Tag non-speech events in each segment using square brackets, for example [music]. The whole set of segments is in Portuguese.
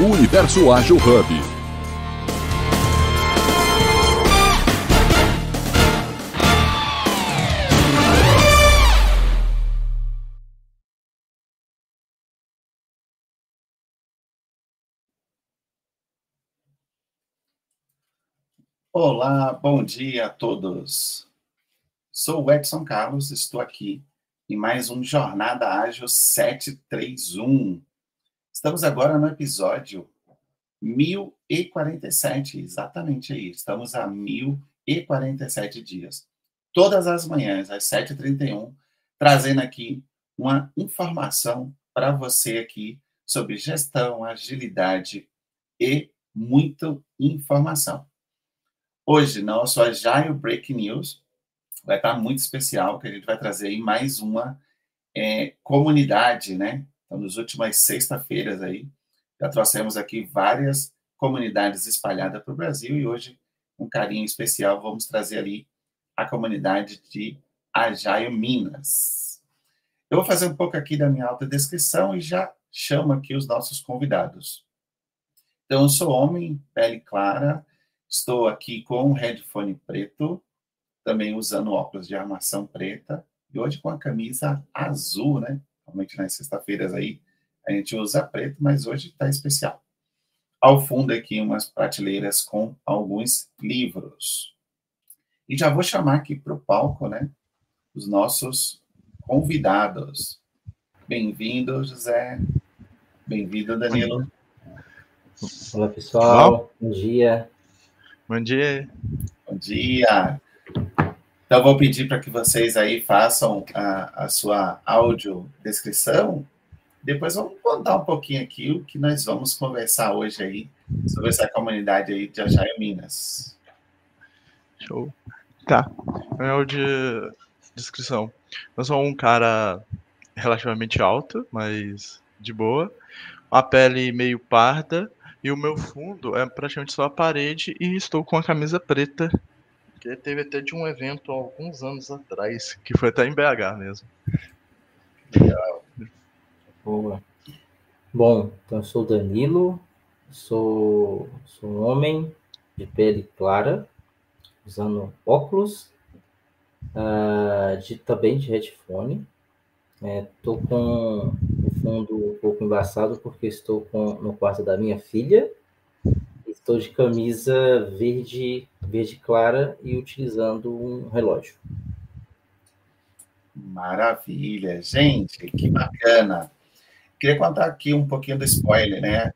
O Universo Ágil Hub. Olá, bom dia a todos. Sou o Edson Carlos, estou aqui em mais um Jornada Ágil 731. Estamos agora no episódio 1047, exatamente aí. Estamos a 1047 dias. Todas as manhãs, às 7h31, trazendo aqui uma informação para você aqui sobre gestão, agilidade e muita informação. Hoje, nosso Agile Break News vai estar muito especial, que a gente vai trazer aí mais uma é, comunidade, né? Então, nas últimas sexta-feiras aí, já trouxemos aqui várias comunidades espalhadas para o Brasil e hoje, um carinho especial, vamos trazer ali a comunidade de Agile Minas. Eu vou fazer um pouco aqui da minha autodescrição e já chamo aqui os nossos convidados. Então, eu sou homem, pele clara, estou aqui com um headphone preto, também usando óculos de armação preta, e hoje com a camisa azul, né? Normalmente nas sexta-feiras aí a gente usa preto, mas hoje está especial. Ao fundo aqui umas prateleiras com alguns livros. E já vou chamar aqui para o palco, né? Os nossos convidados. Bem-vindo, José. Bem-vindo, Danilo. Olá, pessoal. Olá. Bom dia. Bom dia. Bom dia. Então, vou pedir para que vocês aí façam a, a sua audiodescrição. Depois vamos contar um pouquinho aqui o que nós vamos conversar hoje aí sobre essa comunidade aí de Ajaia Minas. Show. Tá. Minha audiodescrição. Eu sou um cara relativamente alto, mas de boa. Uma pele meio parda. E o meu fundo é praticamente só a parede e estou com a camisa preta que teve até de um evento há alguns anos atrás, que foi até em BH mesmo. Legal. Boa. Bom, então eu sou Danilo, sou, sou um homem de pele clara, usando óculos, uh, de, também de headphone. Estou é, com o fundo um pouco embaçado porque estou com, no quarto da minha filha Estou de camisa verde, verde clara e utilizando um relógio. Maravilha, gente, que bacana. Queria contar aqui um pouquinho do spoiler, né?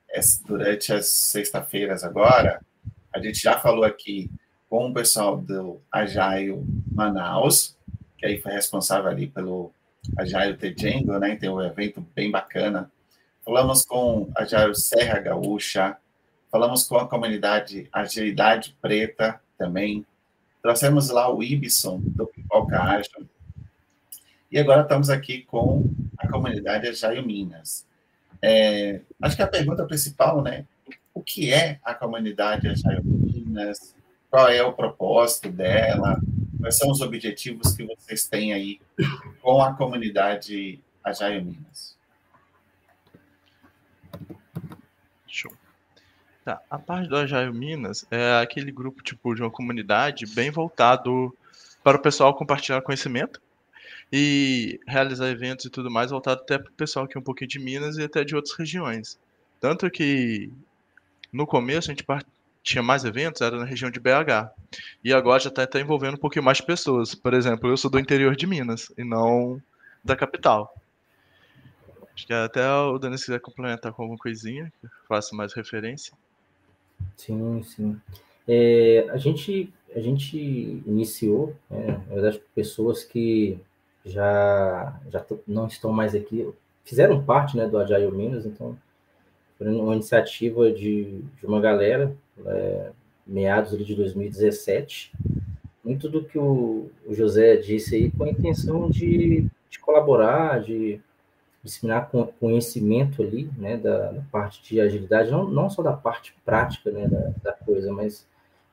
Durante as sexta-feiras agora, a gente já falou aqui com o pessoal do Agile Manaus, que aí foi responsável ali pelo Agile Tejengo, né? Tem um evento bem bacana. Falamos com Agile Serra Gaúcha, Falamos com a comunidade Agilidade Preta também. Trouxemos lá o Ibson, do Pipoca Ágil. E agora estamos aqui com a comunidade Agile Minas. É, acho que a pergunta principal, né? O que é a comunidade Agile Minas? Qual é o propósito dela? Quais são os objetivos que vocês têm aí com a comunidade Agile Minas? Show. Tá. A parte do Agile Minas é aquele grupo tipo de uma comunidade bem voltado para o pessoal compartilhar conhecimento e realizar eventos e tudo mais voltado até para o pessoal que é um pouquinho de Minas e até de outras regiões. Tanto que no começo a gente tinha mais eventos, era na região de BH. E agora já está tá envolvendo um pouquinho mais pessoas. Por exemplo, eu sou do interior de Minas e não da capital. Acho que até o Dani se quiser complementar com alguma coisinha, que eu faça mais referência. Sim, sim. É, a, gente, a gente iniciou, né, na verdade, pessoas que já, já não estão mais aqui, fizeram parte né, do Agile Minas, então foi uma iniciativa de, de uma galera, é, meados de 2017, muito do que o, o José disse aí, com a intenção de, de colaborar, de disseminar conhecimento ali, né, da, da, parte de agilidade, não, não só da parte prática, né, da, da coisa, mas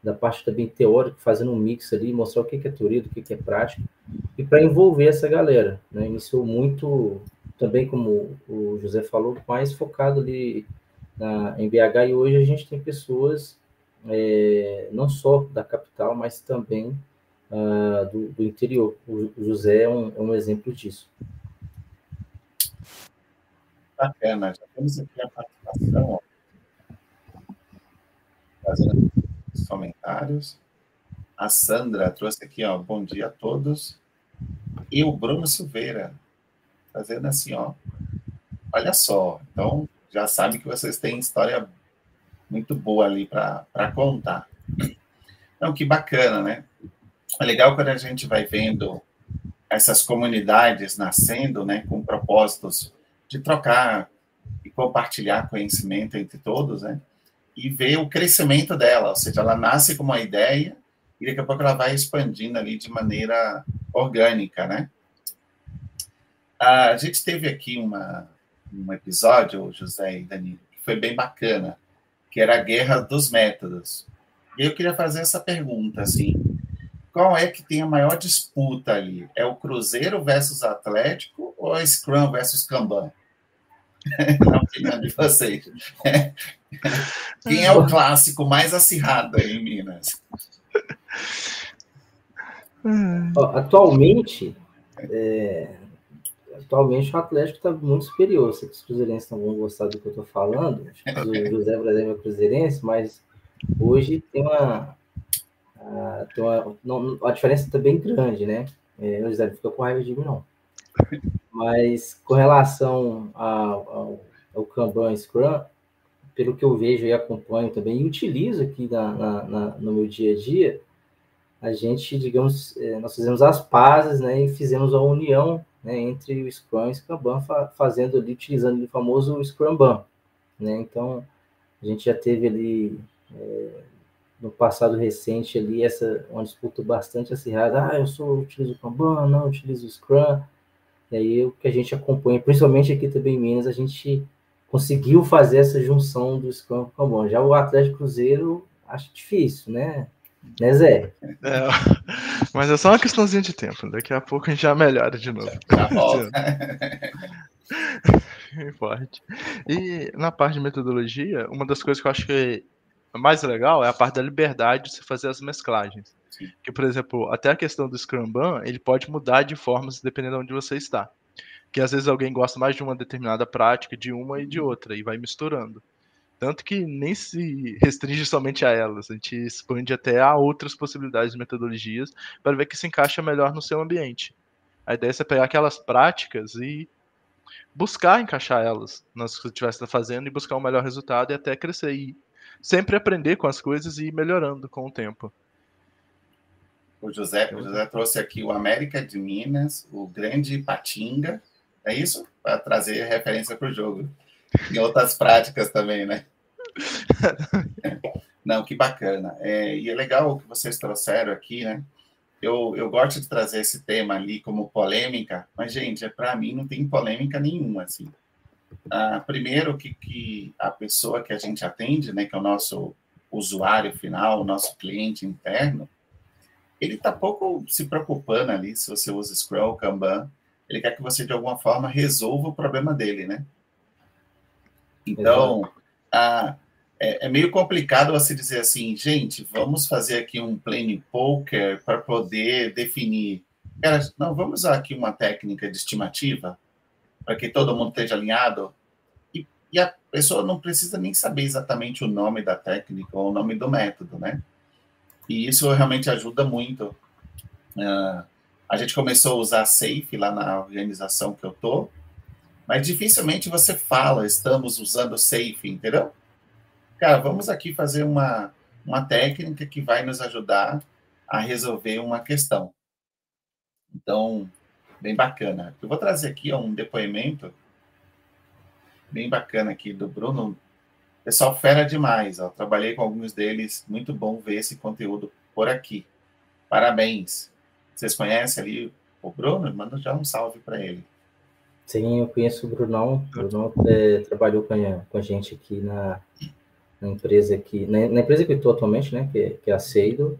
da parte também teórica, fazendo um mix ali, mostrar o que é teoria, do que é prática, e para envolver essa galera, né, iniciou muito, também como o José falou, mais focado ali na, em BH e hoje a gente tem pessoas é, não só da capital, mas também uh, do, do, interior. O, o José é um, é um, exemplo disso. Bacana, já temos aqui a participação. Ó. Fazendo os comentários. A Sandra trouxe aqui, ó, bom dia a todos. E o Bruno Silveira, fazendo assim, ó. Olha só, então já sabe que vocês têm história muito boa ali para contar. Então, que bacana, né? É legal quando a gente vai vendo essas comunidades nascendo, né, com propósitos de trocar e compartilhar conhecimento entre todos, né? E ver o crescimento dela, ou seja, ela nasce com uma ideia e daqui a pouco ela vai expandindo ali de maneira orgânica, né? A gente teve aqui uma, um episódio, José e Danilo, que foi bem bacana, que era a guerra dos métodos. E eu queria fazer essa pergunta, assim, qual é que tem a maior disputa ali? É o Cruzeiro versus Atlético ou é Scrum versus Kanban? Na opinião de vocês. [laughs] Quem é o clássico mais acirrado aí em Minas? Atualmente, é, atualmente o Atlético está muito superior. Sei que os cruzeirenses não vão gostar do que eu estou falando. [laughs] Acho que o José Brasil é cruzeirense, mas hoje tem uma, a, tem uma, não, a diferença está bem grande, né? É, o José não fica com raiva de mim, não. [laughs] Mas com relação ao, ao, ao Kanban Scrum, pelo que eu vejo e acompanho também, e utilizo aqui na, na, na, no meu dia a dia, a gente, digamos, é, nós fizemos as pazes, né, e fizemos a união né, entre o Scrum e o Scrum fazendo ali, utilizando o famoso Scrum Ban, né, então a gente já teve ali é, no passado recente ali essa uma disputa bastante acirrada, ah, eu sou utilizo o Kanban, não utilizo o Scrum, e aí o que a gente acompanha, principalmente aqui também em Minas, a gente conseguiu fazer essa junção do Scrum com o Kanban. Já o Atlético Cruzeiro acho difícil, né? Né, Zé? É, [laughs] mas é só uma questãozinha de tempo. Daqui a pouco a gente já melhora de novo. Já volta. [laughs] Forte. E na parte de metodologia, uma das coisas que eu acho que é mais legal é a parte da liberdade de você fazer as mesclagens. Que, por exemplo, até a questão do Scrum Ban, ele pode mudar de formas dependendo de onde você está. Que às vezes alguém gosta mais de uma determinada prática, de uma e de outra, e vai misturando. Tanto que nem se restringe somente a elas, a gente expande até a outras possibilidades de metodologias para ver que se encaixa melhor no seu ambiente. A ideia é você pegar aquelas práticas e buscar encaixar elas nas que você estivesse fazendo e buscar um melhor resultado e até crescer e sempre aprender com as coisas e ir melhorando com o tempo. O José, o José trouxe aqui o América de Minas, o Grande Patinga, é isso? Para trazer referência para o jogo. E outras práticas também, né? [laughs] Não, que bacana. É, e é legal o que vocês trouxeram aqui, né? Eu, eu gosto de trazer esse tema ali como polêmica, mas, gente, é, para mim não tem polêmica nenhuma, assim. Ah, primeiro que, que a pessoa que a gente atende, né, que é o nosso usuário final, o nosso cliente interno, ele está pouco se preocupando ali se você usa Scrum ou Kanban. Ele quer que você, de alguma forma, resolva o problema dele, né? Então, a, é, é, meio complicado você dizer assim, gente, vamos fazer aqui um plane poker para poder definir. Cara, não, vamos usar aqui uma técnica de estimativa para que todo mundo esteja alinhado. E, e, a pessoa não precisa nem saber exatamente o nome da técnica ou o nome do método, né? E isso realmente ajuda muito. Uh, a gente começou a usar Safe lá na organização que eu tô, mas dificilmente você fala, estamos usando Safe, entendeu? Cara, vamos aqui fazer uma, uma técnica que vai nos ajudar a resolver uma questão. Então, bem bacana. Eu vou trazer aqui um depoimento bem bacana aqui do Bruno. Pessoal, fera demais. Ó. Trabalhei com alguns deles. Muito bom ver esse conteúdo por aqui. Parabéns. Vocês conhecem ali o Bruno? Manda já um salve para ele. Sim, eu conheço o Brunão. O Brunão é, trabalhou com a, com a gente aqui na, na empresa que na, na, empresa que eu estou atualmente, né? Que, que é a Seido.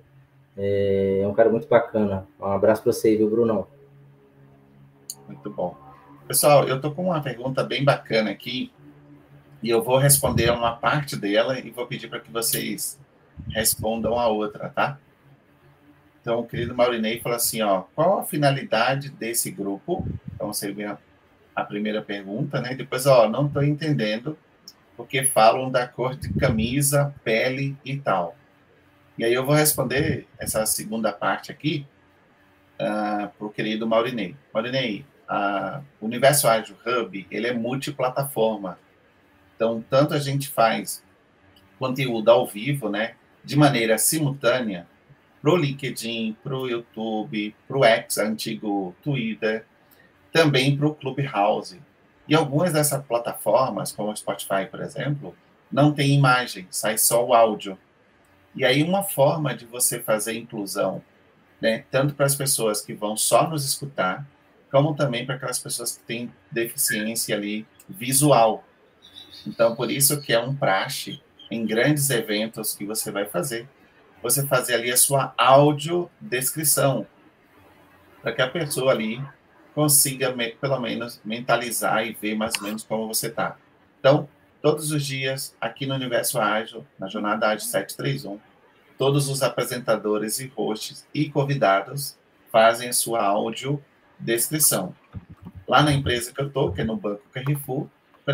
É, é um cara muito bacana. Um abraço para você, viu, Brunão? Muito bom. Pessoal, eu estou com uma pergunta bem bacana aqui. E eu vou responder uma parte dela e vou pedir para que vocês respondam a outra, tá? Então, o querido Maurinei fala assim, ó, qual a finalidade desse grupo? Então, seria a primeira pergunta, né? Depois, ó, não estou entendendo porque falam da cor de camisa, pele e tal. E aí eu vou responder essa segunda parte aqui uh, ah, para o querido Maurinei. Maurinei, uh, o Universo Ágil Hub, ele é multiplataforma. Então, tanto a gente faz conteúdo ao vivo, né, de maneira simultânea, para o LinkedIn, para o YouTube, para o X, antigo Twitter, também para o Clubhouse. E algumas dessas plataformas, como o Spotify, por exemplo, não tem imagem, sai só o áudio. E aí uma forma de você fazer inclusão, né, tanto para as pessoas que vão só nos escutar, como também para aquelas pessoas que têm deficiência ali visual. Então, por isso que é um praxe em grandes eventos que você vai fazer você fazer ali a sua audiodescrição, para que a pessoa ali consiga, pelo menos, mentalizar e ver mais ou menos como você está. Então, todos os dias, aqui no Universo Ágil, na Jornada Ágil 731, todos os apresentadores e hosts e convidados fazem a sua audiodescrição. Lá na empresa que eu estou, que é no Banco Carrefour,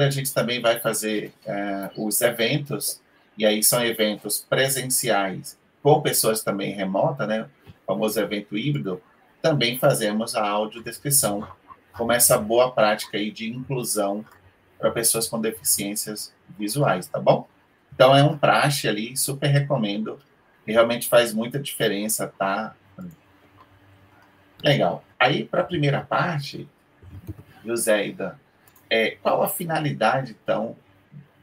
a gente também vai fazer uh, os eventos, e aí são eventos presenciais com pessoas também remotas, né, o famoso evento híbrido, também fazemos a audiodescrição, como essa boa prática aí de inclusão para pessoas com deficiências visuais, tá bom? Então é um praxe ali, super recomendo, e realmente faz muita diferença, tá? Legal. Aí, para a primeira parte, Joséida, é, qual a finalidade, então,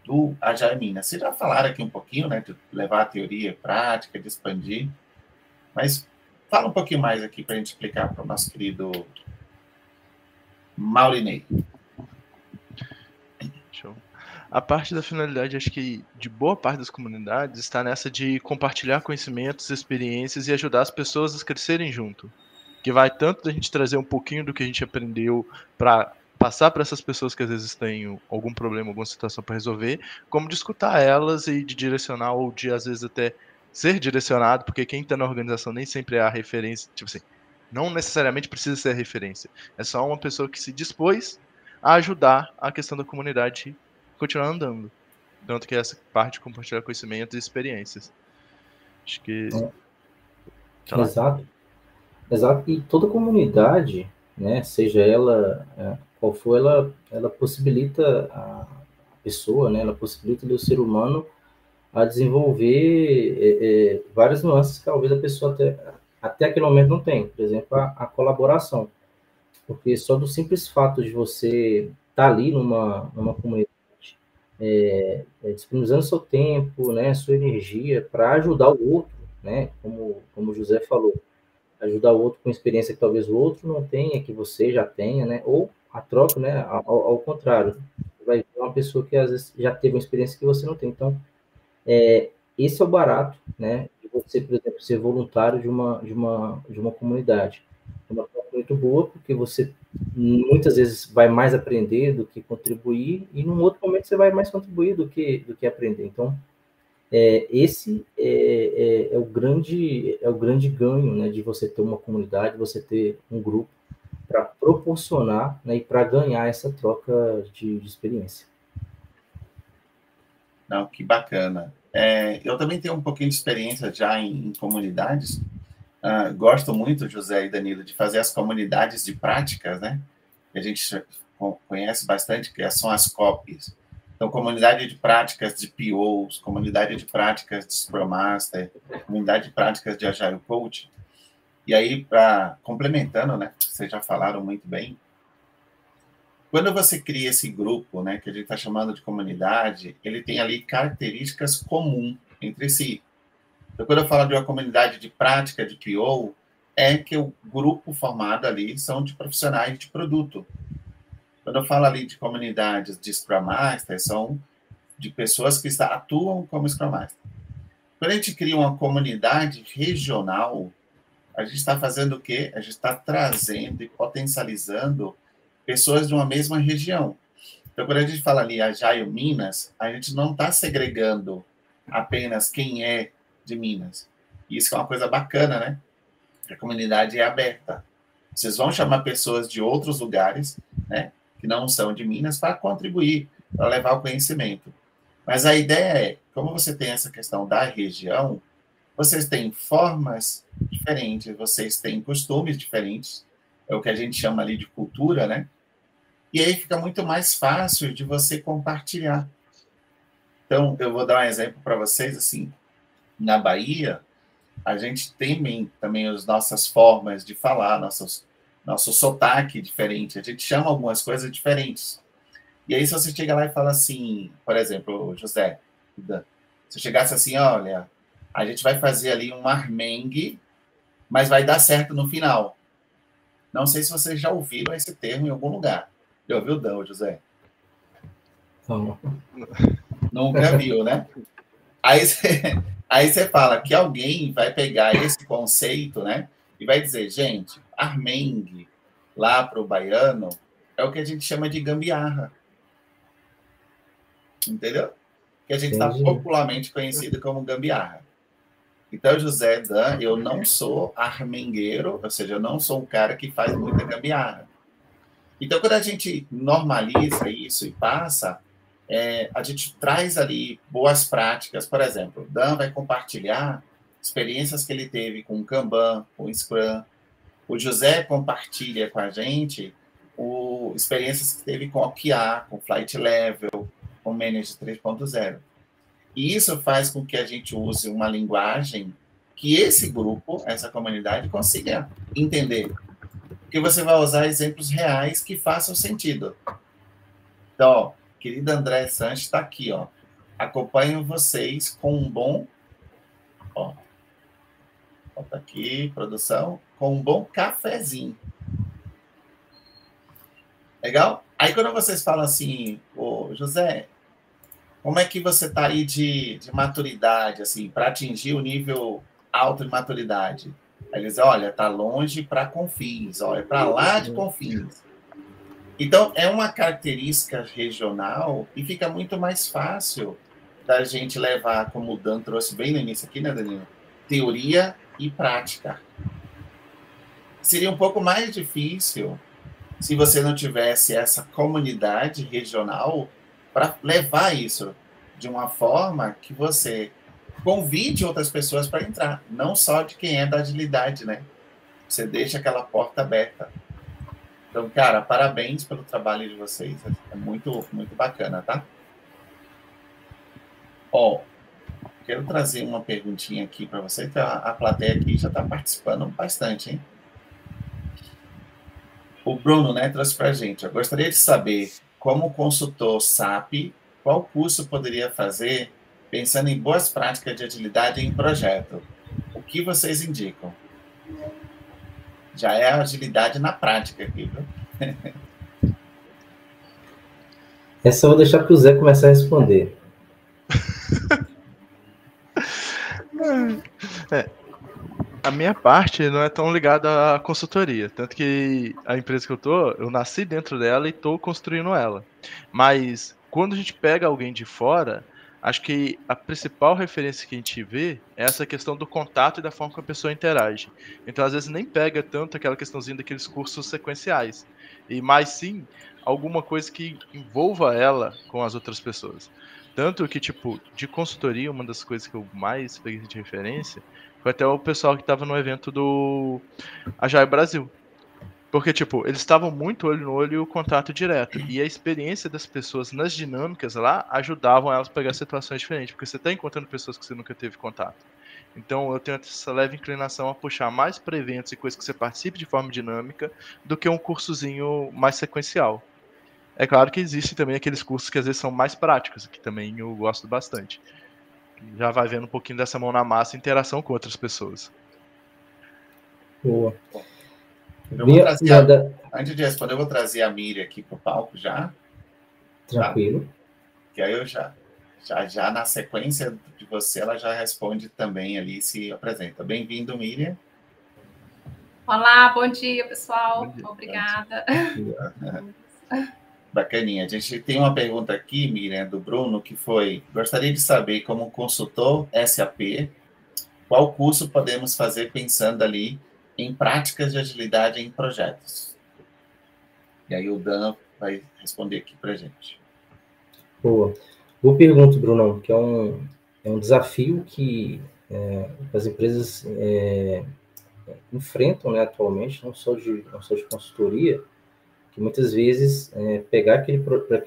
do Agile Minas. Vocês já falaram aqui um pouquinho, né, de levar a teoria prática, de expandir, mas fala um pouquinho mais aqui para a gente explicar para o nosso querido Maurinei. A parte da finalidade, acho que de boa parte das comunidades está nessa de compartilhar conhecimentos, experiências e ajudar as pessoas a crescerem junto. Que vai tanto da gente trazer um pouquinho do que a gente aprendeu para passar para essas pessoas que às vezes têm algum problema, alguma situação para resolver, como de escutar elas e de direcionar ou de às vezes até ser direcionado, porque quem está na organização nem sempre é a referência, tipo assim, não necessariamente precisa ser a referência, é só uma pessoa que se dispôs a ajudar a questão da comunidade continuar andando. Tanto que essa parte de compartilhar conhecimentos e experiências. Acho que. É. Exato. Exato. E toda comunidade, né, seja ela é, qual for, ela, ela possibilita a pessoa, né, ela possibilita o ser humano a desenvolver é, é, várias nuances que talvez a pessoa até, até aquele momento não tem. Por exemplo, a, a colaboração. Porque só do simples fato de você estar tá ali numa, numa comunidade, é, é, disponibilizando seu tempo, né, sua energia para ajudar o outro, né, como, como o José falou, ajudar o outro com experiência que talvez o outro não tenha, que você já tenha, né, ou a troca, né? Ao, ao contrário, vai ver uma pessoa que às vezes já teve uma experiência que você não tem. Então, é, esse é o barato, né? De você, por exemplo, ser voluntário de uma de uma de uma comunidade. É uma coisa muito boa porque você muitas vezes vai mais aprender do que contribuir e num outro momento você vai mais contribuir do que do que aprender. Então, é, esse é, é, é, o grande é o grande ganho, né? De você ter uma comunidade, você ter um grupo para proporcionar né, e para ganhar essa troca de, de, experiência. Não, que bacana. É, eu também tenho um pouquinho de experiência já em, em comunidades. Uh, gosto muito, José e Danilo, de fazer as comunidades de práticas, né? Que a gente conhece bastante, que são as COPs. Então, comunidade de práticas de POs, comunidade de práticas de Scrum Master, comunidade de práticas de Agile Coach. E aí, para complementando, né, vocês já falaram muito bem, quando você cria esse grupo, né, que a gente está chamando de comunidade, ele tem ali características comuns entre si. Então, quando eu falo de uma comunidade de prática de PO, é que o grupo formado ali são de profissionais de produto. Quando eu falo ali de comunidades de Scrum Master, são de pessoas que atuam como Scrum Master. Quando a gente cria uma comunidade regional, a gente está fazendo o quê? A gente está trazendo e potencializando pessoas de uma mesma região. Então, quando a gente fala ali Ajaio Minas, a gente não está segregando apenas quem é de Minas. Isso é uma coisa bacana, né? A comunidade é aberta. Vocês vão chamar pessoas de outros lugares, né? Que não são de Minas, para contribuir, para levar o conhecimento. Mas a ideia é, como você tem essa questão da região, vocês têm formas diferentes, vocês têm costumes diferentes, é o que a gente chama ali de cultura, né? E aí fica muito mais fácil de você compartilhar. Então, eu vou dar um exemplo para vocês, assim, na Bahia, a gente tem também as nossas formas de falar, nossos, nosso sotaque diferente, a gente chama algumas coisas diferentes. E aí, se você chega lá e fala assim, por exemplo, José, se chegasse assim, olha, a gente vai fazer ali um armengue, mas vai dar certo no final. Não sei se vocês já ouviram esse termo em algum lugar. Já ouviu, Dão, José? Não. Nunca viu, né? Aí você, [laughs] aí você fala que alguém vai pegar esse conceito, né? E vai dizer, gente, armengue lá para o baiano é o que a gente chama de gambiarra. Entendeu? Que a gente está popularmente conhecido como gambiarra. Então, José Dan, eu não sou armengueiro, ou seja, eu não sou um cara que faz muita gambiarra. Então, quando a gente normaliza isso e passa, é, a gente traz ali boas práticas. Por exemplo, Dan vai compartilhar experiências que ele teve com o Kanban, com o Scrum. O José compartilha com a gente o, experiências que teve com o OKR, com Flight Level, com o Manage 3.0. E isso faz com que a gente use uma linguagem que esse grupo, essa comunidade, consiga entender. Porque você vai usar exemplos reais que façam sentido. Então, ó, querido André Sanches está aqui, ó. Acompanho vocês com um bom. Ó, Bota aqui, produção, com um bom cafezinho. Legal? Aí quando vocês falam assim, ô José, como é que você está aí de, de maturidade, assim, para atingir o nível alto de maturidade? Aí eles olha, tá longe para Confins, olha, é para lá de Confins. Então, é uma característica regional e fica muito mais fácil da gente levar, como o Dan trouxe bem no início aqui, né, Danilo? Teoria e prática. Seria um pouco mais difícil se você não tivesse essa comunidade regional para levar isso de uma forma que você convide outras pessoas para entrar, não só de quem é da agilidade, né? Você deixa aquela porta aberta. Então, cara, parabéns pelo trabalho de vocês. É muito, muito bacana, tá? Ó, quero trazer uma perguntinha aqui para você, que a, a plateia aqui já está participando bastante, hein? O Bruno, né, trouxe para a gente. Eu gostaria de saber como consultor SAP, qual curso poderia fazer pensando em boas práticas de agilidade em projeto? O que vocês indicam? Já é agilidade na prática aqui, viu? [laughs] Essa eu vou deixar para o Zé começar a responder. [laughs] é, a minha parte não é tão ligada à consultoria. Tanto que a empresa que eu tô, eu nasci dentro dela e tô construindo ela. Mas quando a gente pega alguém de fora, acho que a principal referência que a gente vê é essa questão do contato e da forma que a pessoa interage. Então, às vezes, nem pega tanto aquela questãozinha daqueles cursos sequenciais. E mais sim, alguma coisa que envolva ela com as outras pessoas. Tanto que, tipo, de consultoria, uma das coisas que eu mais peguei de referência foi até o pessoal que estava no evento do Agile Brasil. Porque, tipo, eles estavam muito olho no olho e o contato direto. E a experiência das pessoas nas dinâmicas lá ajudavam elas a pegar situações diferentes. Porque você está encontrando pessoas que você nunca teve contato. Então eu tenho essa leve inclinação a puxar mais para eventos e coisas que você participe de forma dinâmica do que um cursozinho mais sequencial. É claro que existem também aqueles cursos que às vezes são mais práticos, que também eu gosto bastante já vai vendo um pouquinho dessa mão na massa e interação com outras pessoas. Boa. Eu vou trazer a, antes de responder, eu vou trazer a Miriam aqui para o palco já. Tranquilo. Tá? Que aí eu já, já, já na sequência de você, ela já responde também ali, se apresenta. Bem-vindo, Miriam. Olá, bom dia, pessoal. Bom dia, Obrigada. [laughs] Bacaninha. A gente tem uma pergunta aqui, Miriam, do Bruno, que foi: gostaria de saber, como consultor SAP, qual curso podemos fazer pensando ali em práticas de agilidade em projetos? E aí o Dan vai responder aqui para gente. Boa. Boa pergunta, Bruno, que é um, é um desafio que é, as empresas é, enfrentam né, atualmente, não só, de, não só de consultoria, que muitas vezes é, pegar, aquele,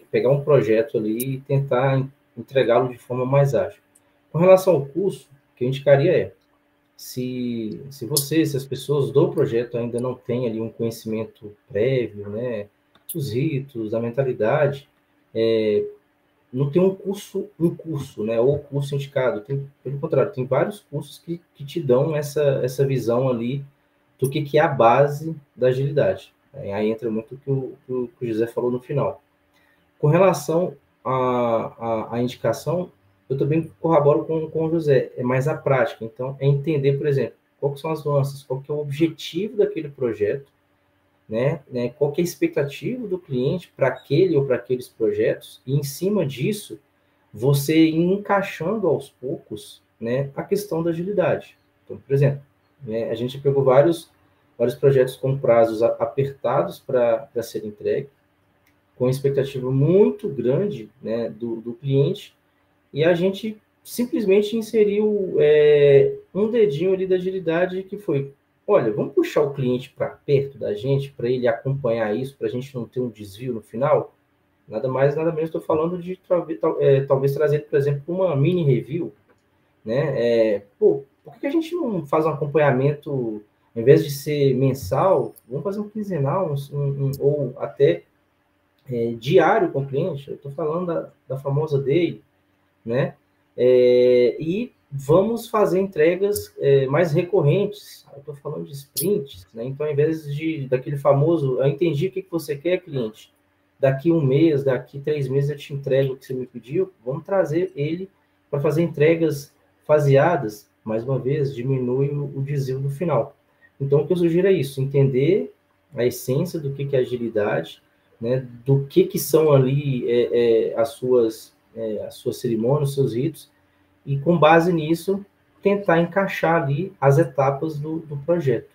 pegar um projeto ali e tentar entregá-lo de forma mais ágil. Com relação ao curso, o que eu indicaria é, se, se você, se as pessoas do projeto ainda não têm ali um conhecimento prévio, né, dos ritos, da mentalidade, é, não tem um curso, um curso, né, ou curso indicado, tem, pelo contrário, tem vários cursos que, que te dão essa, essa visão ali do que, que é a base da agilidade. Aí entra muito o que o, que o José falou no final. Com relação à, à indicação, eu também corroboro com, com o José, é mais a prática. Então, é entender, por exemplo, quais são as nuances, qual que é o objetivo daquele projeto, né, né, qual que é a expectativa do cliente para aquele ou para aqueles projetos, e em cima disso, você ir encaixando aos poucos né, a questão da agilidade. Então, por exemplo, né, a gente pegou vários, vários projetos com prazos apertados para ser entregue, com expectativa muito grande né, do, do cliente, e a gente simplesmente inseriu é, um dedinho ali da agilidade que foi olha, vamos puxar o cliente para perto da gente, para ele acompanhar isso, para a gente não ter um desvio no final? Nada mais, nada menos, estou falando de talvez, é, talvez trazer, por exemplo, uma mini review, né? É, pô, por que a gente não faz um acompanhamento, em vez de ser mensal, vamos fazer um quinzenal, um, um, ou até é, diário com o cliente? Eu estou falando da, da famosa day, né? É, e vamos fazer entregas é, mais recorrentes. Eu estou falando de sprints, né? Então, ao invés de daquele famoso, eu entendi o que, que você quer, cliente. Daqui um mês, daqui três meses eu te entrego o que você me pediu. Vamos trazer ele para fazer entregas faseadas. Mais uma vez, diminui o, o desvio no final. Então, o que eu sugiro é isso: entender a essência do que, é agilidade, né? Do que que são ali é, é, as suas é, as suas cerimônias, os seus ritos e, com base nisso, tentar encaixar ali as etapas do, do projeto.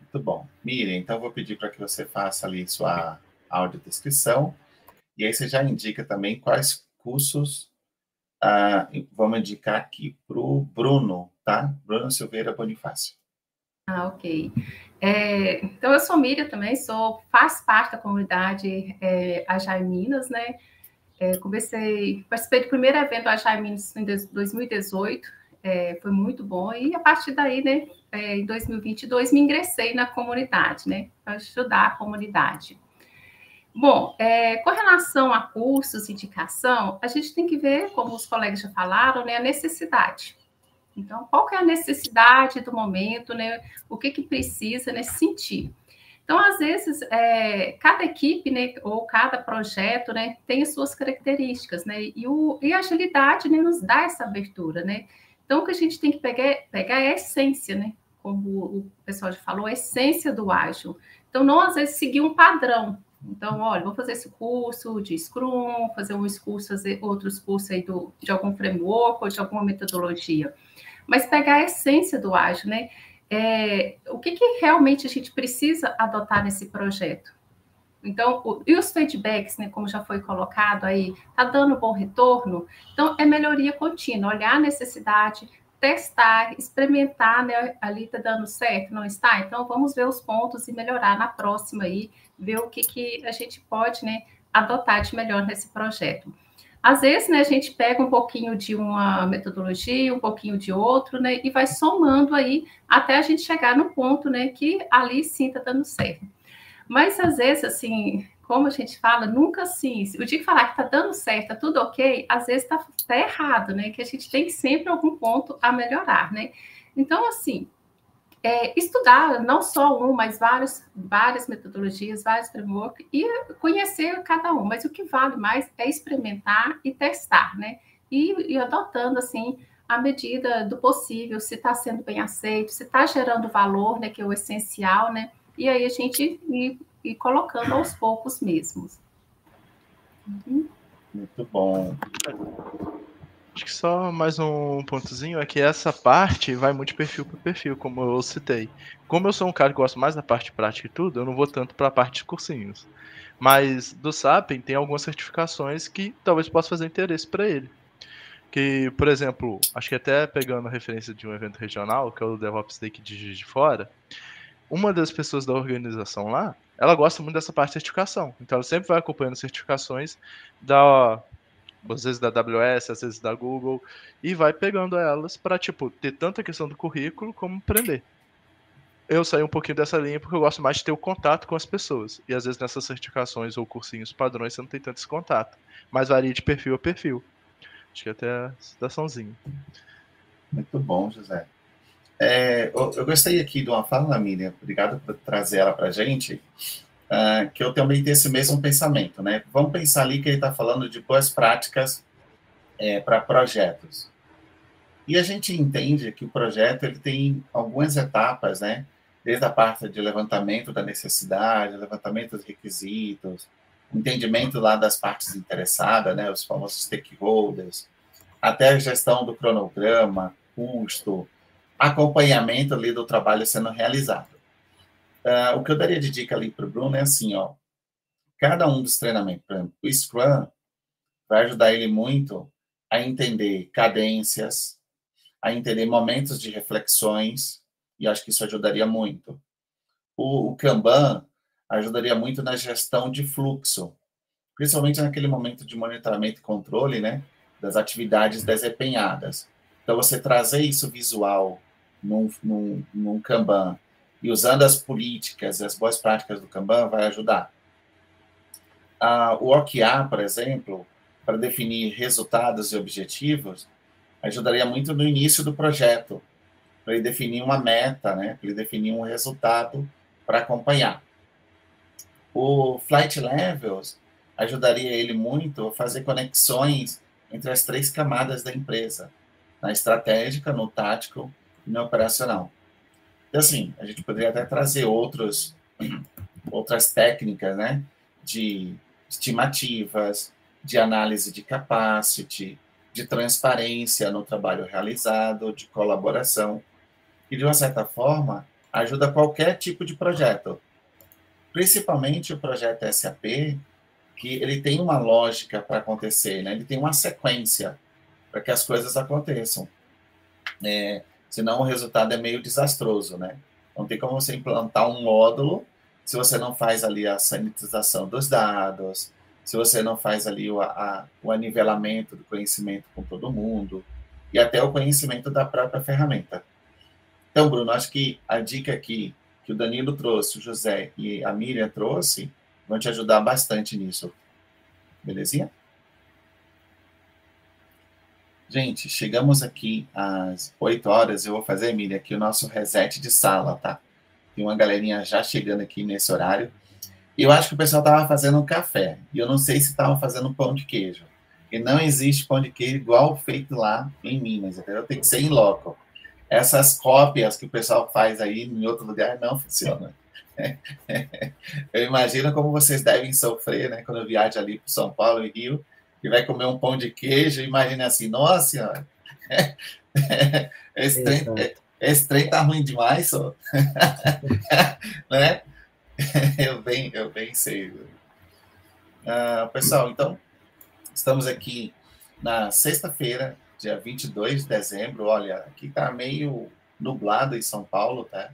Muito bom. Miriam, então vou pedir para que você faça ali sua audiodescrição e aí você já indica também quais cursos ah, vamos indicar aqui para o Bruno, tá? Bruno Silveira Bonifácio. Ah, ok. É, então, eu sou Miriam também, sou, faço parte da comunidade é, Agile Minas, né? É, comecei, participei do primeiro evento Agile Minas em 2018, é, foi muito bom, e a partir daí, né, é, em 2022, me ingressei na comunidade, né, para ajudar a comunidade. Bom, é, com relação a cursos, indicação, a gente tem que ver, como os colegas já falaram, né, a necessidade. Então, qual que é a necessidade do momento, né, o que que precisa nesse sentido. Então, às vezes, é, cada equipe, né, ou cada projeto, né, tem as suas características, né, e, o, e a agilidade, né, nos dá essa abertura, né. Então, o que a gente tem que pegar, pegar é a essência, né, como o pessoal já falou, a essência do ágil. Então, não, às vezes, seguir um padrão. Então, olha, vou fazer esse curso de Scrum, fazer uns cursos, fazer outros cursos aí do, de algum framework ou de alguma metodologia. Mas pegar a essência do ágil, né, é, o que, que, realmente a gente precisa adotar nesse projeto. Então, o, e os feedbacks, né, como já foi colocado aí, está dando bom retorno? Então, é melhoria contínua, olhar a necessidade, testar, experimentar, né, ali está dando certo, não está? Então, vamos ver os pontos e melhorar na próxima aí, ver o que, que a gente pode, né, adotar de melhor nesse projeto. Às vezes, né, a gente pega um pouquinho de uma metodologia, um pouquinho de outro, né, e vai somando aí até a gente chegar no ponto, né, que ali sim está dando certo. Mas às vezes, assim, como a gente fala, nunca assim, o dia que falar que está dando certo, tá tudo ok, às vezes está tá errado, né, que a gente tem sempre algum ponto a melhorar, né. Então, assim, é, estudar não só um, mas vários, várias metodologias, vários frameworks e conhecer cada um. Mas o que vale mais é experimentar e testar, né? E, e adotando assim à medida do possível, se está sendo bem aceito, se está gerando valor, né? Que é o essencial, né? E aí a gente ir e colocando aos poucos mesmos. Uhum. Muito bom. Acho que só mais um pontozinho é que essa parte vai muito de perfil para perfil, como eu citei. Como eu sou um cara que gosta mais da parte prática e tudo, eu não vou tanto para a parte de cursinhos. Mas do SAPEN tem algumas certificações que talvez possa fazer interesse para ele. Que, por exemplo, acho que até pegando a referência de um evento regional, que é o DevOps Day de Juiz de Fora, uma das pessoas da organização lá, ela gosta muito dessa parte de certificação. Então ela sempre vai acompanhando certificações da às vezes da AWS, às vezes da Google, e vai pegando elas para tipo ter tanta questão do currículo como aprender. Eu saí um pouquinho dessa linha porque eu gosto mais de ter o contato com as pessoas. E às vezes nessas certificações ou cursinhos padrões você não tem tanto esse contato. Mas varia de perfil a perfil. Acho que até a citaçãozinha. Muito bom, José. É, eu, eu, gostei aqui de uma fala, Miriam, obrigado por trazer ela para a gente, uh, que eu também tenho esse mesmo pensamento, né? Vamos pensar ali que ele está falando de boas práticas é, para projetos. E a gente entende que o projeto ele tem algumas etapas, né? Desde a parte de levantamento da necessidade, levantamento dos requisitos, entendimento lá das partes interessadas, né? Os famosos stakeholders, até a gestão do cronograma, custo, acompanhamento ali do trabalho sendo realizado. Uh, o que eu daria de dica ali para o Bruno é assim, ó, cada um dos treinamentos, por exemplo, o Scrum vai ajudar ele muito a entender cadências, a entender momentos de reflexões, e acho que isso ajudaria muito. O, o Kanban ajudaria muito na gestão de fluxo, principalmente naquele momento de monitoramento e controle, né, das atividades desempenhadas. Então, você trazer isso visual num, num, num Kanban e usando as políticas e as boas práticas do Kanban vai ajudar. Ah, o OKR, por exemplo, para definir resultados e objetivos, ajudaria muito no início do projeto, para ele definir uma meta, né? para ele definir um resultado para acompanhar. O Flight Levels ajudaria ele muito a fazer conexões entre as três camadas da empresa, na estratégica, no tático no operacional. Então, assim, a gente poderia até trazer outros, [clears throat] outras técnicas, né, de estimativas, de análise de capacity, de transparência no trabalho realizado, de colaboração, e de uma certa forma ajuda qualquer tipo de projeto, principalmente o projeto SAP, que ele tem uma lógica para acontecer, né? ele tem uma sequência para que as coisas aconteçam. É, senão o resultado é meio desastroso, né? Não tem como você implantar um módulo se você não faz ali a sanitização dos dados, se você não faz ali o, a, o anivelamento do conhecimento com todo mundo e até o conhecimento da própria ferramenta. Então, Bruno, acho que a dica aqui que o Danilo trouxe, o José e a Miriam trouxe, vão te ajudar bastante nisso. Belezinha? Gente, chegamos aqui às 8 horas. Eu vou fazer, Emília, aqui o nosso reset de sala, tá? Tem uma galerinha já chegando aqui nesse horário. Eu acho que o pessoal estava fazendo um café. E eu não sei se estavam fazendo pão de queijo. E não existe pão de queijo igual feito lá em Minas, entendeu? Tem que ser em loco. Essas cópias que o pessoal faz aí em outro lugar não funcionam. [laughs] Eu imagino como vocês devem sofrer, né? Quando viaja ali para São Paulo e Rio e vai comer um pão de queijo, imagina assim, nossa senhora, [laughs] esse, trem, esse trem tá ruim demais, só. [laughs] né? Eu bem, eu bem sei. Uh, pessoal, então, estamos aqui na sexta-feira, dia 22 de dezembro. Olha, aqui tá meio nublado em São Paulo, tá?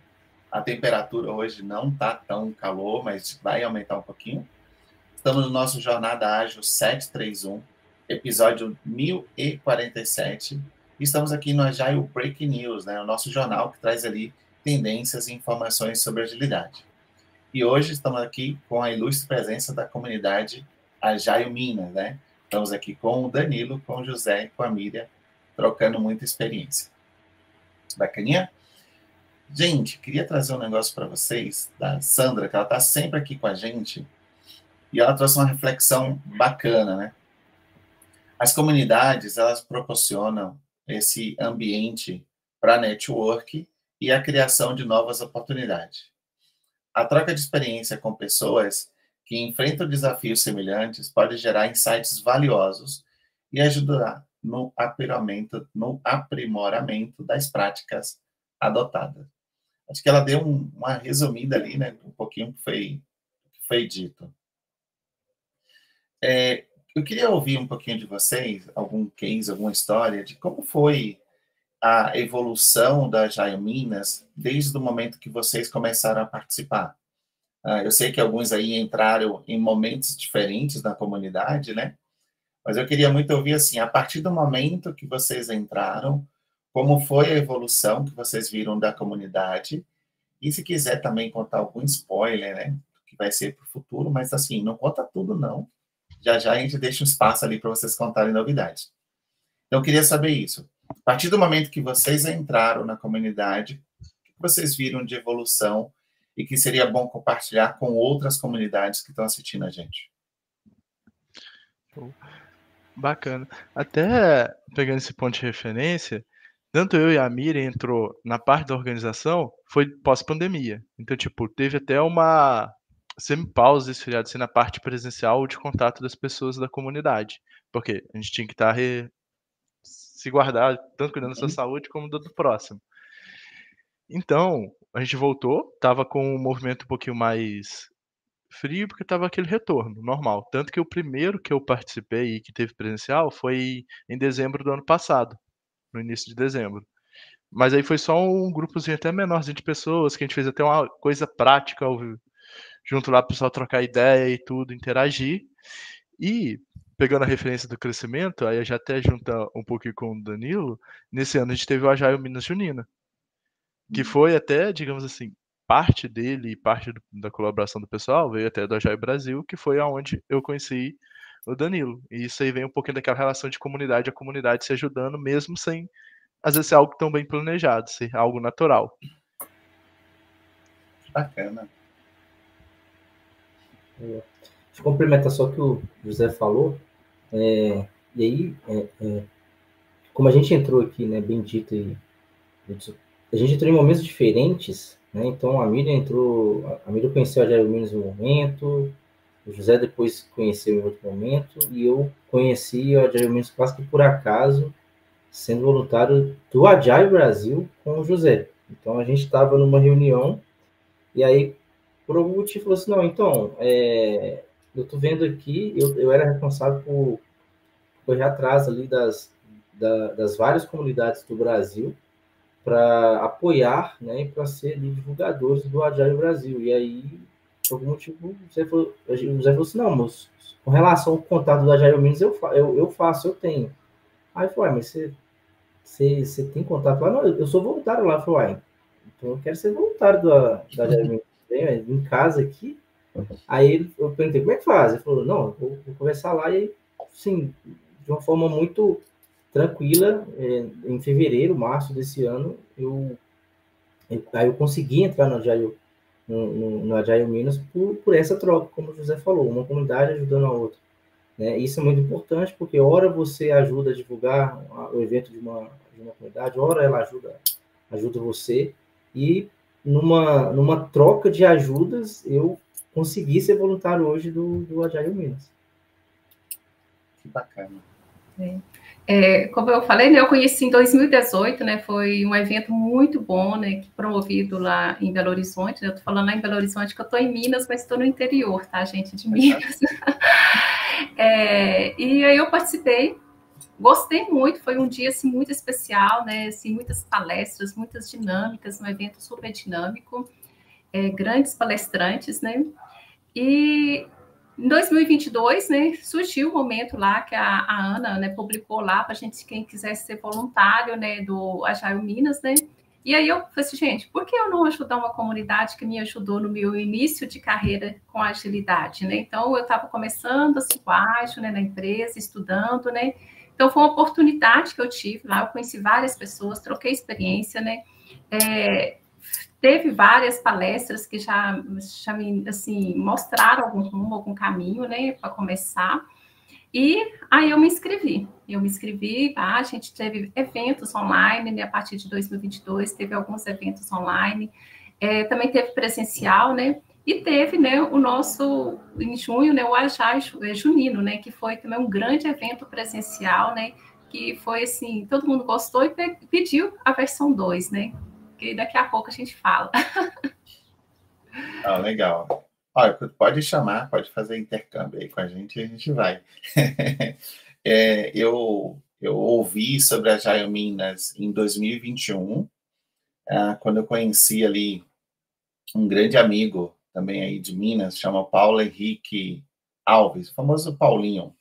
A temperatura hoje não tá tão calor, mas vai aumentar um pouquinho. Estamos no nosso Jornada Ágil 731, episódio 1047. Estamos aqui no Agile Break News, né, o nosso jornal que traz ali tendências e informações sobre agilidade. E hoje estamos aqui com a ilustre presença da comunidade Agile Minas, né? Estamos aqui com o Danilo, com o José, com a Miriam, trocando muita experiência. Bacaninha? Gente, queria trazer um negócio para vocês, da Sandra, que ela está sempre aqui com a gente, e ela trouxe uma reflexão bacana, né? As comunidades, elas proporcionam esse ambiente para network e a criação de novas oportunidades. A troca de experiência com pessoas que enfrentam desafios semelhantes pode gerar insights valiosos e ajudar no aprimoramento, no aprimoramento das práticas adotadas. Acho que ela deu um, uma resumida ali, né, um pouquinho que foi, que foi dito. É, eu queria ouvir um pouquinho de vocês, algum case, alguma história de como foi a evolução da Jaio Minas desde o momento que vocês começaram a participar. Uh, eu sei que alguns aí entraram em momentos diferentes na comunidade, né? Mas eu queria muito ouvir assim, a partir do momento que vocês entraram, como foi a evolução que vocês viram da comunidade? E se quiser também contar algum spoiler, né? Que vai ser para o futuro, mas assim, não conta tudo, não. Já já a gente deixa um espaço ali para vocês contarem novidades. Então, eu queria saber isso. A partir do momento que vocês entraram na comunidade, o que vocês viram de evolução e que seria bom compartilhar com outras comunidades que estão assistindo a gente? Bacana. Até pegando esse ponto de referência, tanto eu e a Miriam entrou na parte da organização, foi pós-pandemia. Então, tipo, teve até uma semi-pausa esfriada assim, na parte presencial de contato das pessoas da comunidade. Porque a gente tinha que estar tá re... se guardar, tanto cuidando da sua uhum. saúde como do, do próximo. Então, a gente voltou, tava com um movimento um pouquinho mais frio, porque tava aquele retorno normal. Tanto que o primeiro que eu participei e que teve presencial foi em dezembro do ano passado, no início de dezembro. Mas aí foi só um grupozinho até menorzinho de pessoas, que a gente fez até uma coisa prática junto lá, o pessoal trocar ideia e tudo, interagir. E, pegando a referência do crescimento, aí já até junta um pouquinho com o Danilo, nesse ano a gente teve o Agile Minas Junina, que uhum. foi até, digamos assim, parte dele e parte do, da colaboração do pessoal veio até do Agile Brasil, que foi aonde eu conheci o Danilo. E isso aí vem um pouquinho daquela relação de comunidade a comunidade se ajudando, mesmo sem, às vezes, ser algo tão bem planejado, ser algo natural. Bacana. Deixa eu complementar só o que o José falou. É, e aí, é, é, como a gente entrou aqui, né, bendito, e a gente entrou em momentos diferentes, né, então a Miriam entrou, a Miriam conheceu a Jair Minas no momento, o José depois conheceu em outro momento, e eu conheci a Jair Minas quase que por acaso, sendo voluntário do Agile Brasil com o José. Então a gente estava numa reunião, e aí por algum motivo falou assim, não, então, é, eu estou vendo aqui, eu, eu era responsável por correr atrás ali das, da, das várias comunidades do Brasil para apoiar, né, para ser divulgadores do Agile Brasil. E aí, por algum motivo, você falou, o José falou assim, não, mas com relação ao contato do Agile Minas, eu, eu, eu faço, eu tenho. Aí foi, mas você, você, você tem contato lá? Não, eu sou voluntário lá. Eu falei, então eu quero ser voluntário da, da Agile Minas em casa aqui. Aí eu perguntei, como é que faz? Ele falou, não, vou, vou conversar lá e, sim, de uma forma muito tranquila, é, em fevereiro, março desse ano, eu, eu, aí eu consegui entrar no Agile, no, no, no Agile Minas por, por essa troca, como o José falou, uma comunidade ajudando a outra. Né? Isso é muito importante, porque hora você ajuda a divulgar o evento de uma, de uma comunidade, hora ela ajuda, ajuda você, e numa, numa troca de ajudas, eu consegui ser voluntário hoje do, do Agile Minas. Que bacana. É. É, como eu falei, né, eu conheci em 2018, né, foi um evento muito bom, né, promovido lá em Belo Horizonte, né, eu tô falando lá em Belo Horizonte que eu tô em Minas, mas estou no interior, tá, gente, de Minas. [laughs] é, e aí eu participei Gostei muito, foi um dia assim, muito especial, né? Assim, muitas palestras, muitas dinâmicas, um evento super dinâmico, é, grandes palestrantes, né? E em 2022, né, surgiu o um momento lá que a, a Ana né, publicou lá para gente, quem quisesse ser voluntário né, do Agile Minas, né? E aí eu falei assim, gente, por que eu não ajudar uma comunidade que me ajudou no meu início de carreira com agilidade, né? Então, eu estava começando assim, ágil né, na empresa, estudando, né? Então, foi uma oportunidade que eu tive lá, eu conheci várias pessoas, troquei experiência, né? É, teve várias palestras que já, já me, assim, mostraram algum rumo, algum caminho, né, para começar. E aí eu me inscrevi. Eu me inscrevi, tá? a gente teve eventos online, né, a partir de 2022, teve alguns eventos online, é, também teve presencial, né? E teve, né, o nosso, em junho, né, o Ajai é, Junino, né, que foi também um grande evento presencial, né, que foi assim, todo mundo gostou e pediu a versão 2, né, que daqui a pouco a gente fala. Ah, legal. Olha, pode chamar, pode fazer intercâmbio aí com a gente e a gente vai. [laughs] é, eu, eu ouvi sobre a Jaio Minas em 2021, ah, quando eu conheci ali um grande amigo também aí de Minas, chama Paulo Henrique Alves, famoso Paulinho.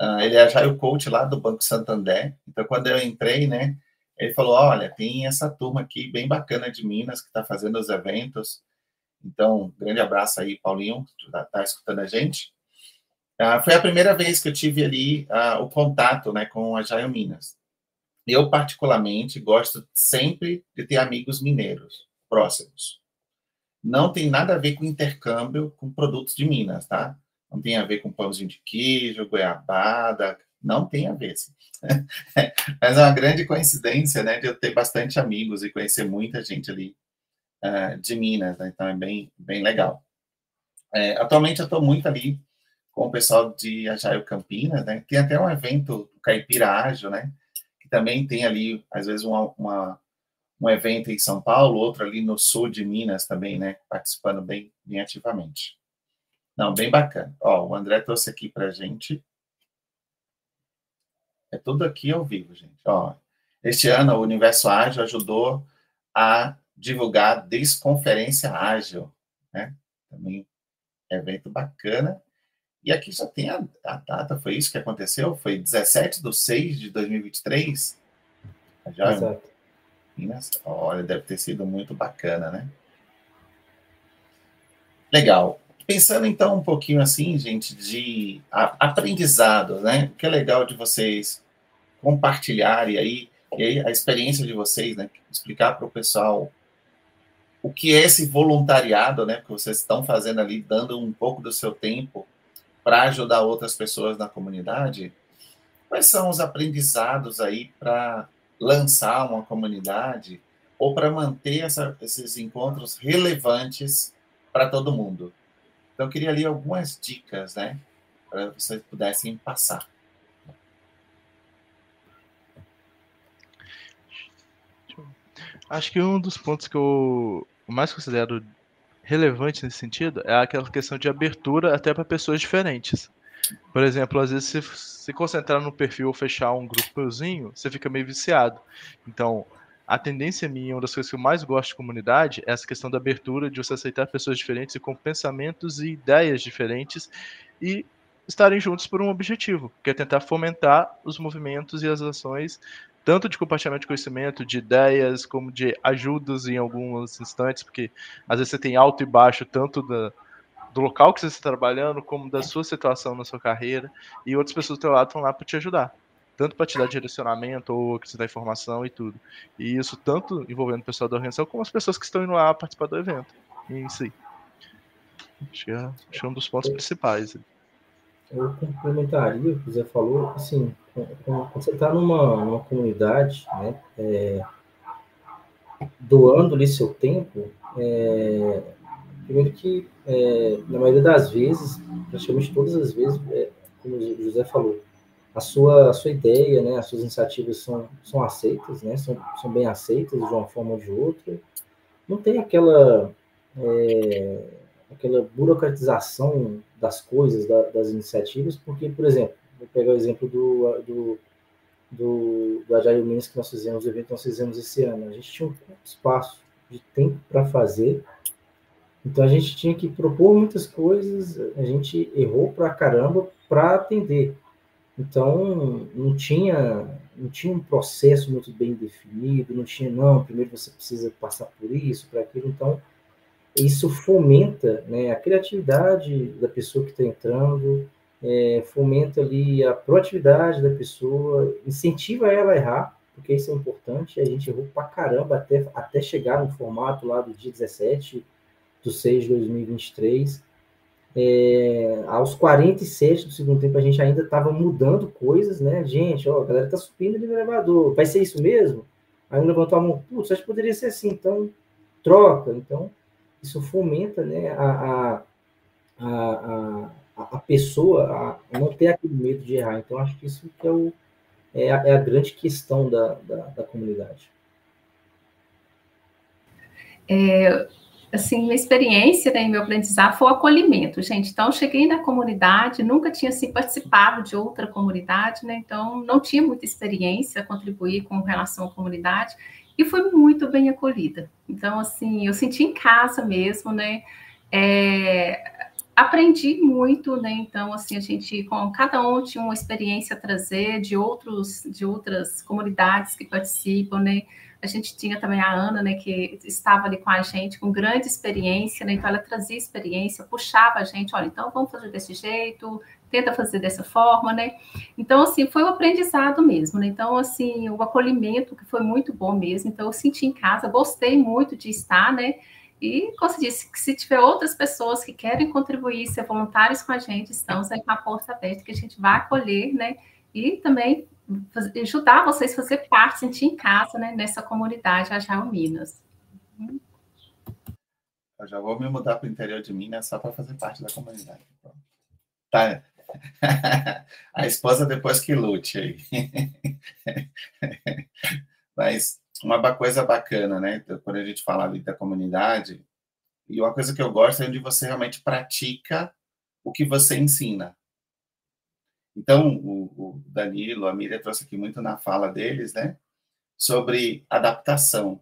Uh, ele é já o coach lá do Banco Santander. Então, quando eu entrei, né, ele falou: Olha, tem essa turma aqui bem bacana de Minas que está fazendo os eventos. Então, grande abraço aí, Paulinho, que está tá escutando a gente. Uh, foi a primeira vez que eu tive ali uh, o contato né, com a Jaio Minas. Eu, particularmente, gosto sempre de ter amigos mineiros próximos não tem nada a ver com intercâmbio com produtos de Minas, tá? Não tem a ver com pãozinho de queijo, goiabada, não tem a ver. Sim. [laughs] Mas é uma grande coincidência, né, de eu ter bastante amigos e conhecer muita gente ali uh, de Minas, né? Então é bem, bem legal. É, atualmente eu estou muito ali com o pessoal de Ajaio Campinas, né? Tem até um evento, o Caipira Ágil, né? Que também tem ali, às vezes, uma, uma um evento em São Paulo, outro ali no sul de Minas também, né? Participando bem, bem ativamente. Não, bem bacana. Ó, o André trouxe aqui para gente. É tudo aqui ao vivo, gente. Ó, este ano o Universo Ágil ajudou a divulgar Desconferência Ágil, né? Também evento bacana. E aqui já tem a, a, data, foi isso que aconteceu? Foi 17 de 6 de 2023? Já, Exato. Olha, deve ter sido muito bacana, né? Legal. Pensando então um pouquinho assim, gente, de aprendizado, né? O que é legal de vocês compartilharem aí, e aí a experiência de vocês, né? Explicar para o pessoal o que é esse voluntariado, né? Que vocês estão fazendo ali, dando um pouco do seu tempo para ajudar outras pessoas na comunidade. Quais são os aprendizados aí para lançar uma comunidade ou para manter essa, esses encontros relevantes para todo mundo. Então, eu queria ali algumas dicas, né, para vocês pudessem passar. Acho que um dos pontos que eu mais considero relevante nesse sentido é aquela questão de abertura até para pessoas diferentes. Por exemplo, às vezes se se concentrar no perfil ou fechar um grupozinho, você fica meio viciado. Então, a tendência minha, uma das coisas que eu mais gosto de comunidade, é essa questão da abertura, de você aceitar pessoas diferentes e com pensamentos e ideias diferentes e estarem juntos por um objetivo, que é tentar fomentar os movimentos e as ações, tanto de compartilhamento de conhecimento, de ideias, como de ajudas em alguns instantes, porque às vezes você tem alto e baixo, tanto da, do local que você está trabalhando, como da sua situação na sua carreira, e outras pessoas do teu lado estão lá para te ajudar. Tanto para te dar direcionamento ou acrescentar informação e tudo. E isso tanto envolvendo o pessoal da organização, como as pessoas que estão indo lá participar do evento em si. Acho que é, acho que é um dos pontos principais. Eu complementaria o que o Zé falou, assim, quando você está numa, numa comunidade, né, é, doando ali seu tempo, é, Primeiro que, é, na maioria das vezes, praticamente todas as vezes, é, como o José falou, a sua, a sua ideia, né, as suas iniciativas são, são aceitas, né, são, são bem aceitas de uma forma ou de outra. Não tem aquela, é, aquela burocratização das coisas, da, das iniciativas, porque, por exemplo, vou pegar o exemplo do, do, do, do Agile Minas que nós fizemos, o evento que nós fizemos esse ano. A gente tinha um espaço de tempo para fazer, então a gente tinha que propor muitas coisas, a gente errou pra caramba para atender. Então não tinha não tinha um processo muito bem definido, não tinha não, primeiro você precisa passar por isso, para aquilo. Então isso fomenta né, a criatividade da pessoa que está entrando, é, fomenta ali a proatividade da pessoa, incentiva ela a errar, porque isso é importante. A gente errou pra caramba até, até chegar no formato lá do dia 17, do 6 de 2023. É, aos 47 do segundo tempo, a gente ainda estava mudando coisas, né? Gente, ó, a galera tá subindo no elevador, vai ser isso mesmo? Aí levantou a mão, putz, acho que poderia ser assim, então troca. Então, isso fomenta né, a, a, a, a pessoa a não ter aquele medo de errar. Então, acho que isso que é, o, é, a, é a grande questão da, da, da comunidade. É, assim, minha experiência né, meu aprendizado foi o acolhimento, gente. Então, cheguei na comunidade, nunca tinha assim, participado de outra comunidade, né? Então, não tinha muita experiência a contribuir com relação à comunidade e fui muito bem acolhida. Então, assim, eu senti em casa mesmo, né? É, aprendi muito, né? Então, assim, a gente, com cada um tinha uma experiência a trazer de outros, de outras comunidades que participam, né? A gente tinha também a Ana, né, que estava ali com a gente, com grande experiência, né? Então ela trazia experiência, puxava a gente, olha, então vamos fazer desse jeito, tenta fazer dessa forma, né? Então, assim, foi um aprendizado mesmo, né? Então, assim, o acolhimento que foi muito bom mesmo. Então, eu senti em casa, gostei muito de estar, né? E, como você disse, se tiver outras pessoas que querem contribuir, ser voluntários com a gente, estamos aí com a porta aberta, que a gente vai acolher, né? E também ajudar vocês a fazer parte, sentir em casa, né, nessa comunidade Agile Minas. Eu já vou me mudar para o interior de Minas só para fazer parte da comunidade. Tá. [laughs] A esposa depois que lute aí. [laughs] Mas uma coisa bacana, né? Quando a gente fala ali da comunidade, e uma coisa que eu gosto é onde você realmente pratica o que você ensina. Então, o, o Danilo, a Miriam trouxe aqui muito na fala deles, né? Sobre adaptação,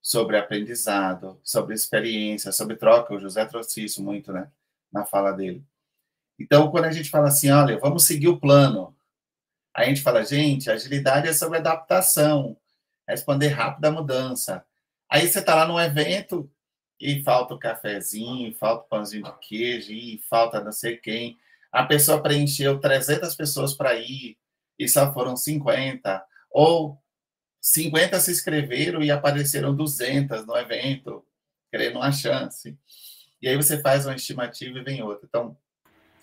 sobre aprendizado, sobre experiência, sobre troca. O José trouxe isso muito, né? Na fala dele. Então, quando a gente fala assim, olha, vamos seguir o plano, a gente fala, gente, agilidade é sobre adaptação, é responder rápido à mudança. Aí você está lá num evento e falta o cafezinho, falta o pãozinho de queijo, e falta não sei quem a pessoa preencheu 300 pessoas para ir e só foram 50, ou 50 se inscreveram e apareceram 200 no evento, querendo uma chance. E aí você faz uma estimativa e vem outra. Então,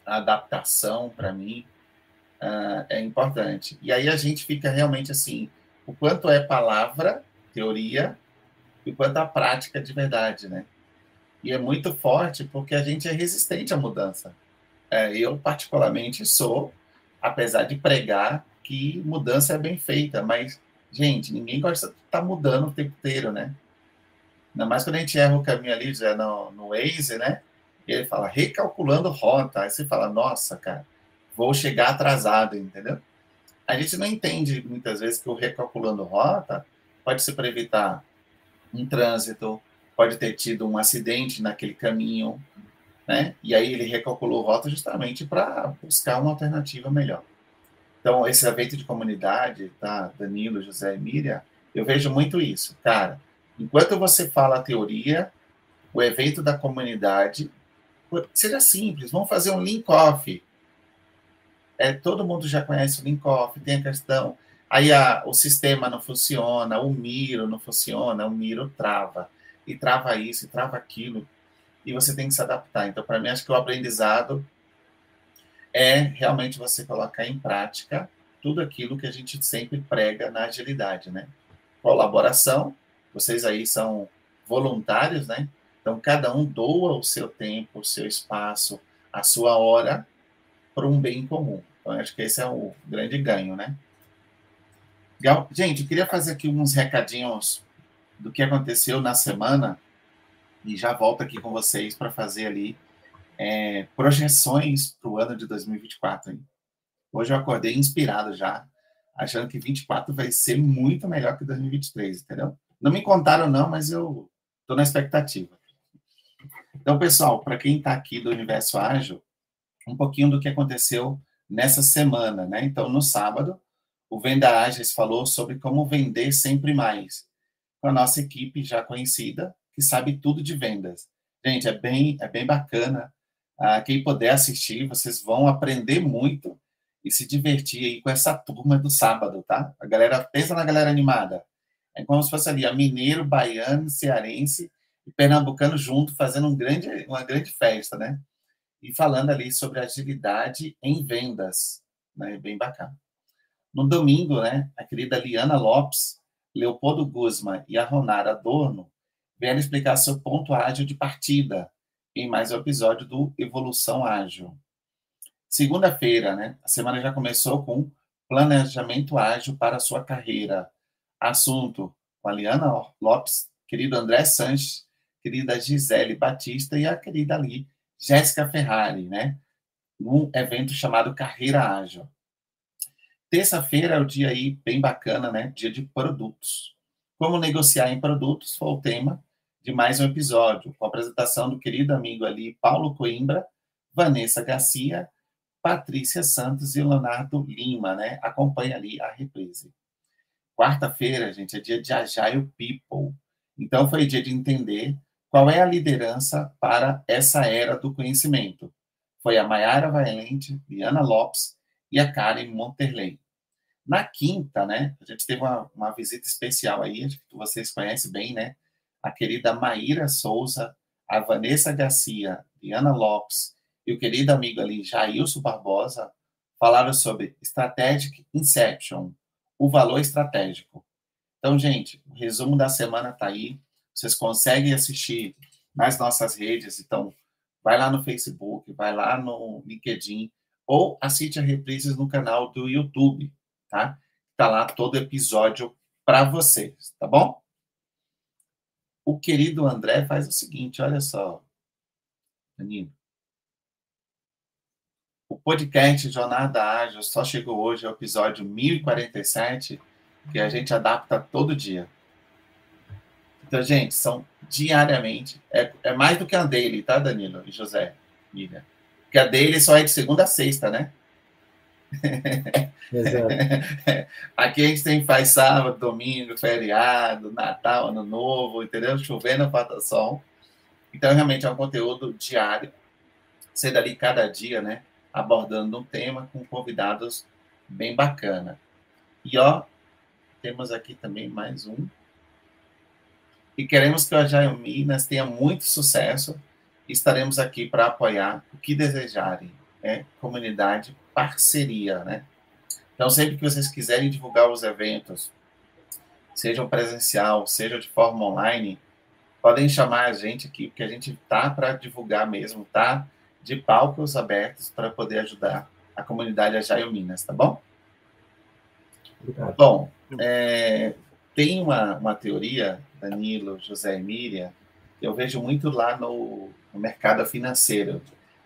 a adaptação, para mim, uh, é importante. E aí a gente fica realmente assim, o quanto é palavra, teoria, e o quanto a prática de verdade, né? E é muito forte porque a gente é resistente à mudança. É, eu, particularmente, sou, apesar de pregar que mudança é bem feita, mas, gente, ninguém gosta de estar tá mudando o tempo inteiro, né? Ainda mais quando a gente erra o caminho ali, já no, no Waze, né? E ele fala, recalculando rota. Aí você fala, nossa, cara, vou chegar atrasado, entendeu? A gente não entende, muitas vezes, que o recalculando rota pode ser para evitar um trânsito, pode ter tido um acidente naquele caminho, né? E aí ele recalculou rota justamente para buscar uma alternativa melhor. Então, esse evento de comunidade, tá? Danilo, José e Miriam, eu vejo muito isso. Cara, enquanto você fala a teoria, o evento da comunidade, seja simples, vamos fazer um link-off. É, todo mundo já conhece o link-off, tem a questão. Aí a, o sistema não funciona, o Miro não funciona, o Miro trava. E trava isso, e trava aquilo e você tem que se adaptar. Então, para mim, acho que o aprendizado é realmente você colocar em prática tudo aquilo que a gente sempre prega na agilidade, né? Colaboração, vocês aí são voluntários, né? Então, cada um doa o seu tempo, o seu espaço, a sua hora para um bem comum. Então, acho que esse é o grande ganho, né? Gente, eu queria fazer aqui uns recadinhos do que aconteceu na semana e já volto aqui com vocês para fazer ali é, projeções para o ano de 2024. Hein? Hoje eu acordei inspirado já, achando que 24 vai ser muito melhor que 2023, entendeu? Não me contaram não, mas eu estou na expectativa. Então, pessoal, para quem está aqui do Universo Ágil, um pouquinho do que aconteceu nessa semana, né? Então, no sábado, o Venda Ágeis falou sobre como vender sempre mais, com a nossa equipe já conhecida, que sabe tudo de vendas. Gente, é bem, é bem bacana. Ah, quem puder assistir, vocês vão aprender muito e se divertir aí com essa turma do sábado, tá? A galera, pensa na galera animada. É como se fosse ali a mineiro, baiano, cearense e pernambucano junto, fazendo um grande, uma grande festa, né? E falando ali sobre agilidade em vendas, né? Bem bacana. No domingo, né, a querida Liana Lopes, Leopoldo Guzman e a Ronara Adorno vendo explicar seu ponto ágil de partida em mais um episódio do Evolução Ágil. Segunda-feira, né? A semana já começou com planejamento ágil para a sua carreira. Assunto com a Liana Lopes, querido André Sanches, querida Gisele Batista e a querida ali Jéssica Ferrari, né? Num evento chamado Carreira Ágil. Terça-feira é o dia aí bem bacana, né? Dia de produtos. Como negociar em produtos foi o tema de mais um episódio, com a apresentação do querido amigo ali Paulo Coimbra, Vanessa Garcia, Patrícia Santos e Leonardo Lima, né? Acompanha ali a reprise. Quarta-feira, gente, é dia de Agile People. Então foi dia de entender qual é a liderança para essa era do conhecimento. Foi a Mayara Valente, Liana Lopes e a Karen Monterley. Na quinta, né, a gente teve uma, uma visita especial aí, que vocês conhecem bem, né? A querida Maíra Souza, a Vanessa Garcia, Liana Lopes e o querido amigo ali, Jailson Barbosa, falaram sobre Strategic Inception, o valor estratégico. Então, gente, o resumo da semana está aí. Vocês conseguem assistir nas nossas redes. Então, vai lá no Facebook, vai lá no LinkedIn, ou assiste a reprises no canal do YouTube, tá? Tá lá todo episódio para vocês, tá bom? O querido André faz o seguinte, olha só, Danilo. O podcast Jornada Ágil só chegou hoje ao episódio 1047, que a gente adapta todo dia. Então, gente, são diariamente. É, é mais do que a daily, tá, Danilo e José? Miriam? Porque a daily só é de segunda a sexta, né? [laughs] Exato. Aqui a gente tem faz sábado, domingo, feriado, Natal, Ano Novo, entendeu? Chovendo, falta sol. Então, realmente é um conteúdo diário, sendo ali cada dia, né? abordando um tema com convidados bem bacana. E ó, temos aqui também mais um. E queremos que o Agile Minas tenha muito sucesso. Estaremos aqui para apoiar o que desejarem, né? Comunidade, parceria, né? Então, sempre que vocês quiserem divulgar os eventos, sejam presencial, seja de forma online, podem chamar a gente aqui, porque a gente tá para divulgar mesmo, tá? de palcos abertos para poder ajudar a comunidade Agile Minas, tá bom? Obrigado. Bom, é, tem uma, uma teoria, Danilo, José e Miriam, eu vejo muito lá no, no mercado financeiro,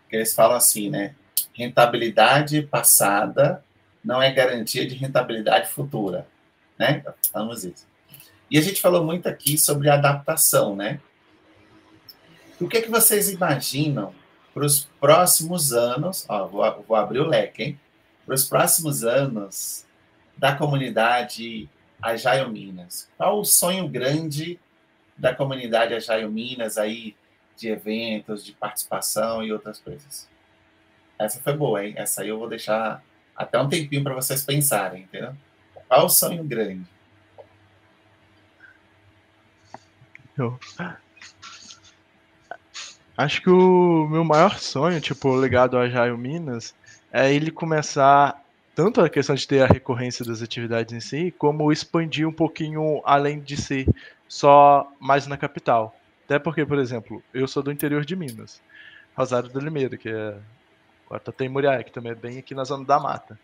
que eles falam assim, né? Rentabilidade passada não é garantia de rentabilidade futura, né? Falamos isso. E a gente falou muito aqui sobre adaptação, né? O que, é que vocês imaginam para os próximos anos, ó, vou, vou abrir o leque, hein? Para os próximos anos da comunidade Agile Minas. Qual o sonho grande da comunidade Agile Minas aí, de eventos, de participação e outras coisas? Essa foi boa, hein? Essa aí eu vou deixar até um tempinho para vocês pensarem, entendeu? Qual o sonho grande? Eu, Acho que o meu maior sonho, tipo, ligado ao Agile Minas, é ele começar tanto a questão de ter a recorrência das atividades em si, como expandir um pouquinho além de ser só mais na capital. Até porque, por exemplo, eu sou do interior de Minas, Rosário do Limeira, que é tem Muriaé, que também é bem aqui na zona da mata.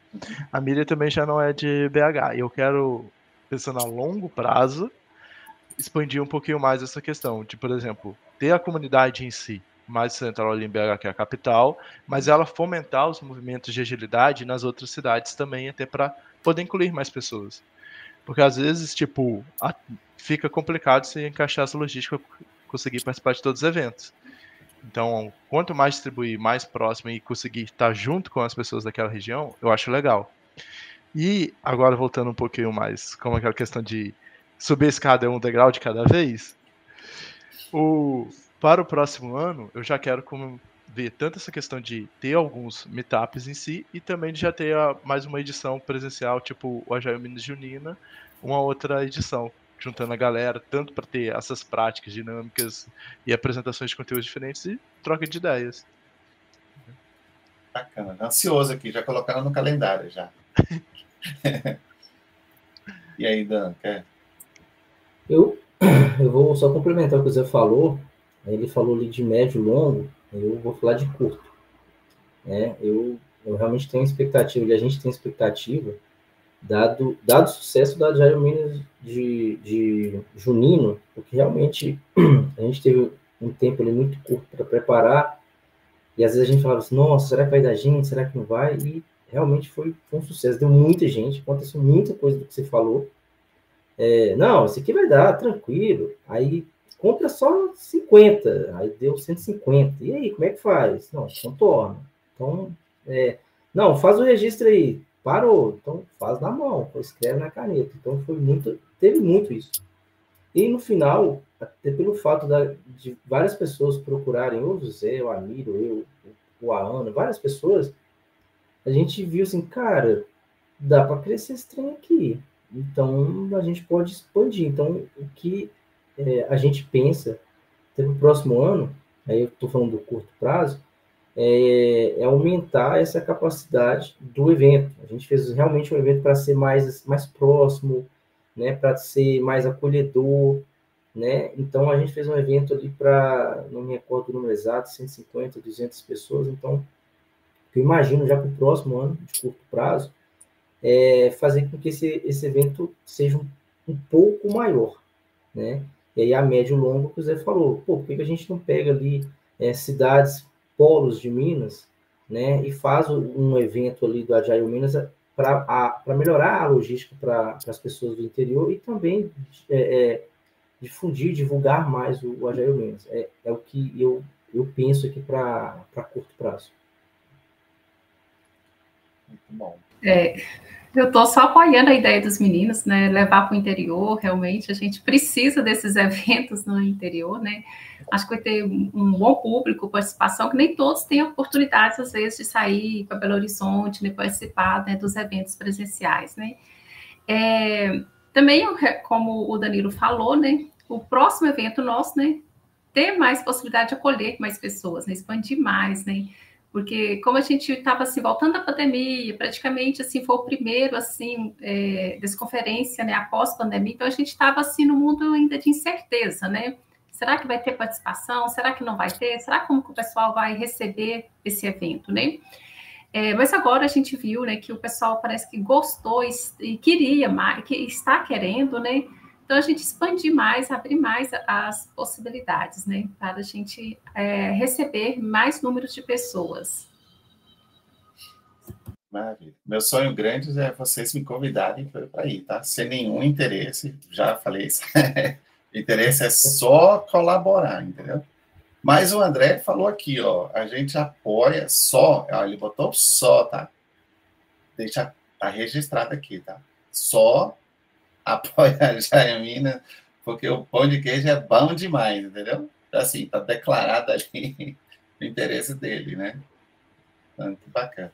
A Miriam também já não é de BH. E eu quero, pensando a longo prazo, expandir um pouquinho mais essa questão de, por exemplo, ter a comunidade em si mais central ali em BH, que é a capital, mas ela fomentar os movimentos de agilidade nas outras cidades também, até para poder incluir mais pessoas. Porque às vezes, tipo, fica complicado se encaixar essa logística conseguir participar de todos os eventos. Então, quanto mais distribuir, mais próximo e conseguir estar junto com as pessoas daquela região, eu acho legal. E agora voltando um pouquinho mais, como aquela questão de subir a escada um degrau de cada vez, o, para o próximo ano, eu já quero ver tanto essa questão de ter alguns meetups em si e também de já ter a, mais uma edição presencial, tipo o Agile Minas Junina, uma outra edição, juntando a galera, tanto para ter essas práticas dinâmicas e apresentações de conteúdos diferentes e troca de ideias. Bacana, ansioso aqui, já colocaram no calendário já. [laughs] e aí, Dan, quer? Eu [clears throat] eu vou só complementar o que o Zé falou. Ele falou ali de médio e longo, eu vou falar de curto. Né? Eu, eu realmente tenho expectativa, e a gente tem expectativa, dado, dado sucesso da Jairo Minas de, de junino, porque realmente [clears throat] a gente teve um tempo ali muito curto para preparar, e às vezes a gente falava assim, nossa, será que vai dar gente, será que não vai? E realmente foi, foi um sucesso, deu muita gente, aconteceu muita coisa do que você falou. É, não, esse aqui vai dar, tranquilo. Aí compra só 50, aí deu 150. E aí, como é que faz? Não, contorna. Então, é, não, faz o registro aí. Parou. Então, faz na mão, escreve na caneta. Então, foi muito, teve muito isso. E no final, até pelo fato da, de várias pessoas procurarem, o José, o Amiro, eu, o Ana, várias pessoas, a gente viu assim, cara, dá para crescer esse trem aqui. Então, a gente pode expandir. Então, o que é, a gente pensa para o próximo ano, aí eu estou falando do curto prazo, é, é, aumentar essa capacidade do evento. A gente fez realmente um evento para ser mais, mais próximo, né, para ser mais acolhedor, né? Então a gente fez um evento ali para, não me recordo o número exato, 150, 200 pessoas. Então, eu imagino já para o próximo ano, de curto prazo, é fazer com que esse, esse evento seja um, um pouco maior, né? E aí a médio e longo que o Zé falou, pô, por que a gente não pega ali é, cidades, polos de Minas, né? E faz um evento ali do Agile Minas para melhorar a logística para as pessoas do interior e também é, é, difundir, divulgar mais o, o Agile Minas. É, é o que eu, eu penso aqui para curto prazo. Muito bom. É, eu estou só apoiando a ideia dos meninos, né? Levar para o interior, realmente, a gente precisa desses [laughs] eventos no interior, né? Acho que vai ter um bom público, participação, que nem todos têm oportunidades, às vezes, de sair para Belo Horizonte, né, participar né, dos eventos presenciais, né? É, também, como o Danilo falou, né? O próximo evento nosso, né? Ter mais possibilidade de acolher mais pessoas, né, expandir mais, né? Porque como a gente estava assim voltando da pandemia, praticamente assim foi o primeiro assim é, desconferência, né, após pandemia, então a gente estava assim no mundo ainda de incerteza, né? Será que vai ter participação? Será que não vai ter? Será como que o pessoal vai receber esse evento, né? É, mas agora a gente viu, né, que o pessoal parece que gostou e, e queria mais, que está querendo, né? Então, a gente expandir mais, abrir mais as possibilidades, né, para a gente é, receber mais números de pessoas. Maravilha. Meu sonho grande é vocês me convidarem para ir, tá? Sem nenhum interesse, já falei isso. [laughs] interesse é só colaborar, entendeu? Mas o André falou aqui, ó, a gente apoia só, ó, ele botou só, tá? Deixa tá registrado aqui, tá? Só apoia a [laughs] Jaimina, porque o pão de queijo é bom demais, entendeu? Assim, tá declarado ali [laughs] o interesse dele, né? Então, que bacana.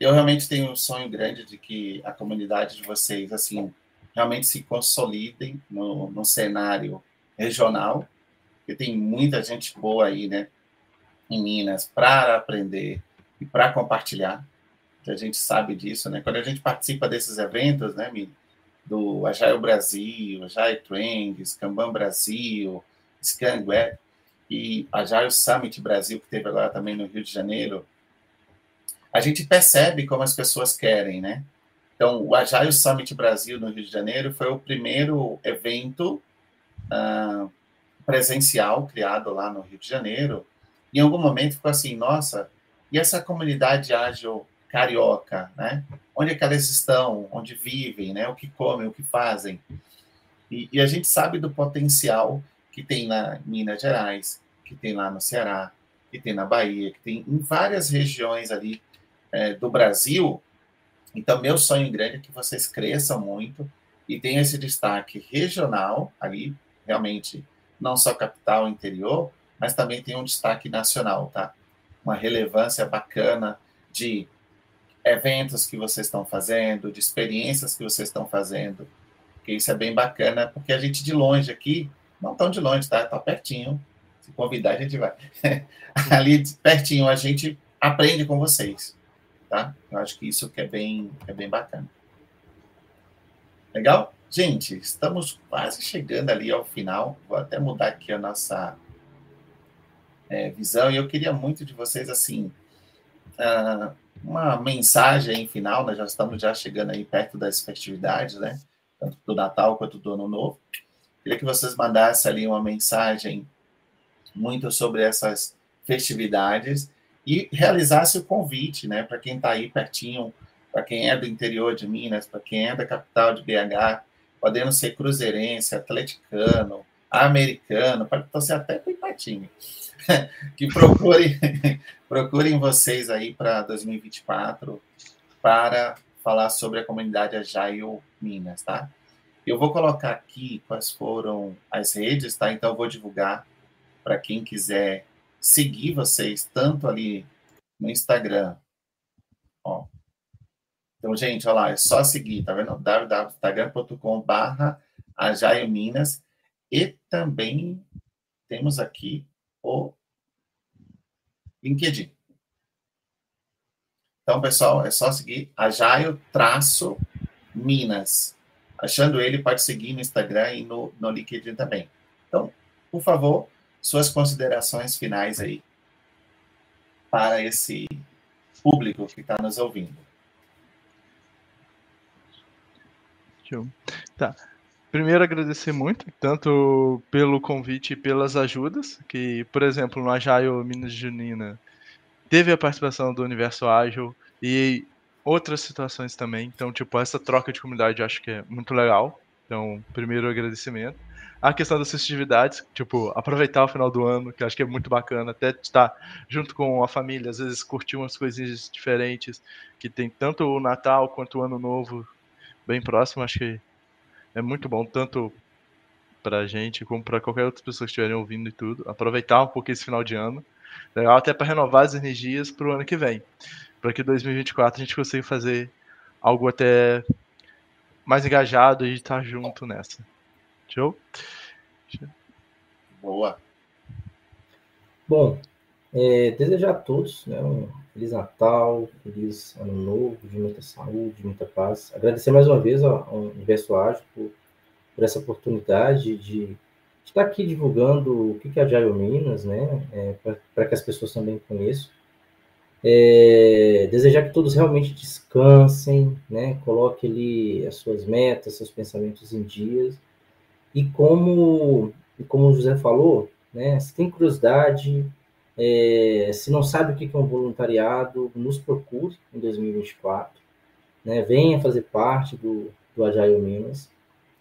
Eu realmente tenho um sonho grande de que a comunidade de vocês, assim, realmente se consolidem no, no cenário regional, porque tem muita gente boa aí, né, em Minas, para aprender e para compartilhar. A gente sabe disso, né? Quando a gente participa desses eventos, né, Miriam? Do Agile Brasil, Agile Trends, Kanban Brasil, Scan Web e Agile Summit Brasil, que teve agora também no Rio de Janeiro, a gente percebe como as pessoas querem, né? Então, o Agile Summit Brasil no Rio de Janeiro foi o primeiro evento uh, presencial criado lá no Rio de Janeiro. Em algum momento ficou assim, nossa, e essa comunidade ágil carioca, né? Onde é que elas estão, onde vivem, né? O que comem, o que fazem. E, e a gente sabe do potencial que tem na Minas Gerais, que tem lá no Ceará, que tem na Bahia, que tem em várias regiões ali é, do Brasil. Então, meu sonho grande é que vocês cresçam muito e tenham esse destaque regional ali, realmente, não só capital, interior, mas também tem um destaque nacional, tá? Uma relevância bacana de eventos que vocês estão fazendo, de experiências que vocês estão fazendo, que isso é bem bacana, porque a gente de longe aqui, não tão de longe, tá? Tá pertinho. Se convidar, a gente vai. [laughs] Ali pertinho, a gente aprende com vocês, tá? Eu acho que isso que é bem, é bem bacana. Legal? Gente, estamos quase chegando ali ao final. Vou até mudar aqui a nossa é, visão. E eu queria muito de vocês, assim, uh, uma mensagem final. Nós já estamos já chegando aí perto das festividades, né? Tanto do Natal quanto do Ano Novo. Queria que vocês mandassem ali uma mensagem muito sobre essas festividades e realizasse o convite, né, para quem está aí pertinho, para quem é do interior de Minas, para quem é da capital de BH, podendo ser cruzeirense, atleticano, americano, pode torcer até empatinho. [laughs] que procurem, [laughs] procurem vocês aí para 2024 para falar sobre a comunidade Ajaio Minas, tá? Eu vou colocar aqui quais foram as redes, tá? Então eu vou divulgar para quem quiser seguir vocês tanto ali no Instagram, ó, então, gente, olha lá, é só seguir, tá vendo? www.instagram.com.br Minas. E também temos aqui o LinkedIn. Então, pessoal, é só seguir Ajaio traço Minas. Achando ele, pode seguir no Instagram e no, no LinkedIn também. Então, por favor, suas considerações finais aí para esse público que está nos ouvindo. Show. Tá. Primeiro, agradecer muito, tanto pelo convite e pelas ajudas, que, por exemplo, no Agile Minas Junina, teve a participação do Universo Ágil e outras situações também. Então, tipo, essa troca de comunidade acho que é muito legal. Então, primeiro agradecimento. A questão das festividades, tipo, aproveitar o final do ano, que acho que é muito bacana, até estar junto com a família, às vezes curtir umas coisinhas diferentes, que tem tanto o Natal quanto o Ano Novo bem próximo, acho que é muito bom, tanto para a gente como para qualquer outra pessoa que estiverem ouvindo e tudo. Aproveitar um pouco esse final de ano. Legal até para renovar as energias para o ano que vem. Para que 2024 a gente consiga fazer algo até mais engajado e estar junto nessa. Show? Boa. Bom, é, desejar a todos né, um Feliz Natal, feliz Ano Novo, de muita saúde, de muita paz. Agradecer mais uma vez ao, Universo Ágil por, por, essa oportunidade de, de, estar aqui divulgando o que é a Agile Minas, né, é, para que as pessoas também conheçam. É, desejar que todos realmente descansem, né, coloque ali as suas metas, seus pensamentos em dias. E como, e como o José falou, né, se tem curiosidade, é, se não sabe o que é um voluntariado, nos procure em 2024. Né? Venha fazer parte do, do Agile Minas.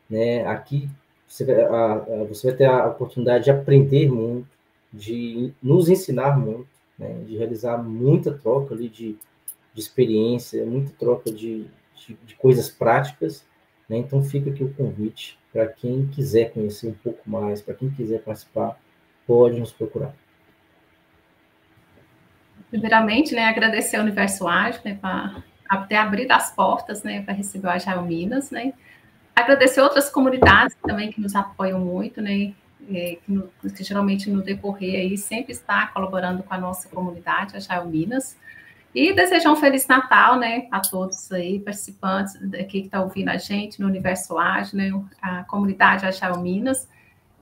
Né? Aqui você vai, a, a, você vai ter a oportunidade de aprender muito, de nos ensinar muito, né? de realizar muita troca ali de, de experiência, muita troca de, de, de coisas práticas. Né? Então fica aqui o convite para quem quiser conhecer um pouco mais, para quem quiser participar, pode nos procurar. Primeiramente, né, agradecer ao Universo Ágil, né, para ter abrido as portas, né, para receber o Agile Minas, né. Agradecer outras comunidades também que nos apoiam muito, né, que, no, que, geralmente no decorrer aí sempre está colaborando com a nossa comunidade, Agile Minas. E desejar um Feliz Natal, né, a todos aí, participantes aqui que estão tá ouvindo a gente no Universo Ágil, né, a comunidade Agile Minas.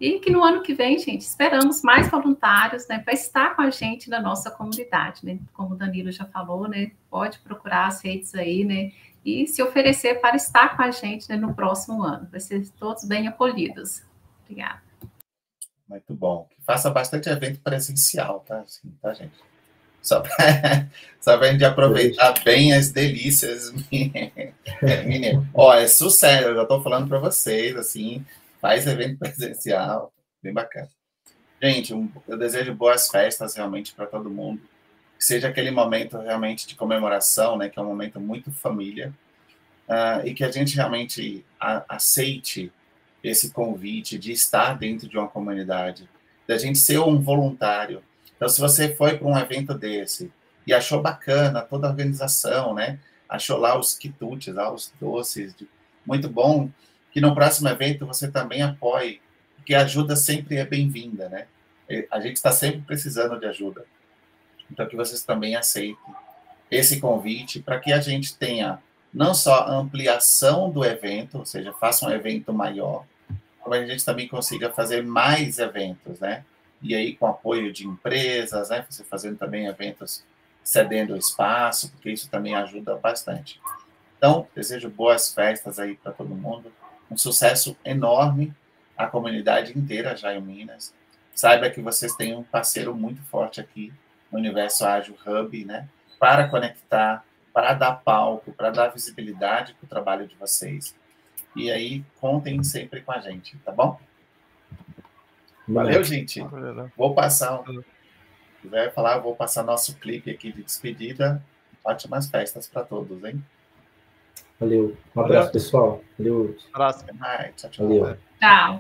E que no ano que vem, gente, esperamos mais voluntários, né, para estar com a gente na nossa comunidade, né? Como o Danilo já falou, né? Pode procurar as redes aí, né? E se oferecer para estar com a gente né, no próximo ano. Vai ser todos bem acolhidos. Obrigada. Muito bom. Faça bastante evento presencial, tá? Assim, tá, gente? Só para [laughs] só gente aproveitar bem as delícias. [laughs] Menino, ó, é sucesso, eu já estou falando para vocês, assim, faz evento [laughs] presencial, bem bacana. Gente, eu desejo boas festas realmente para todo mundo. Que seja aquele momento realmente de comemoração, né? Que é um momento muito família. Uh, e que a gente realmente a, aceite esse convite de estar dentro de uma comunidade, da gente ser um voluntário. Então, se você foi para um evento desse e achou bacana toda a organização, né? Achou lá os quitutes, lá os doces, de, muito bom que no próximo evento você também apoie, porque ajuda sempre é bem-vinda, né? A gente está sempre precisando de ajuda. Então, que vocês também aceitem esse convite para que a gente tenha não só ampliação do evento, ou seja, faça um evento maior, como a gente também consiga fazer mais eventos, né? E aí com apoio de empresas, né? Você fazendo também eventos cedendo espaço, porque isso também ajuda bastante. Então, desejo boas festas aí para todo mundo, um sucesso enorme à comunidade inteira em Minas. Saiba que vocês têm um parceiro muito forte aqui no Universo Ágil Hub, né? Para conectar, para dar palco, para dar visibilidade para o trabalho de vocês. E aí, contem sempre com a gente, tá bom? Valeu, gente. Vou passar. Se quiser falar, vou passar nosso clipe aqui de despedida. Ótimas festas para todos, hein? Valeu. Um abraço, pessoal. Valeu. Um abraço. Tchau, tchau. Valeu. Tchau.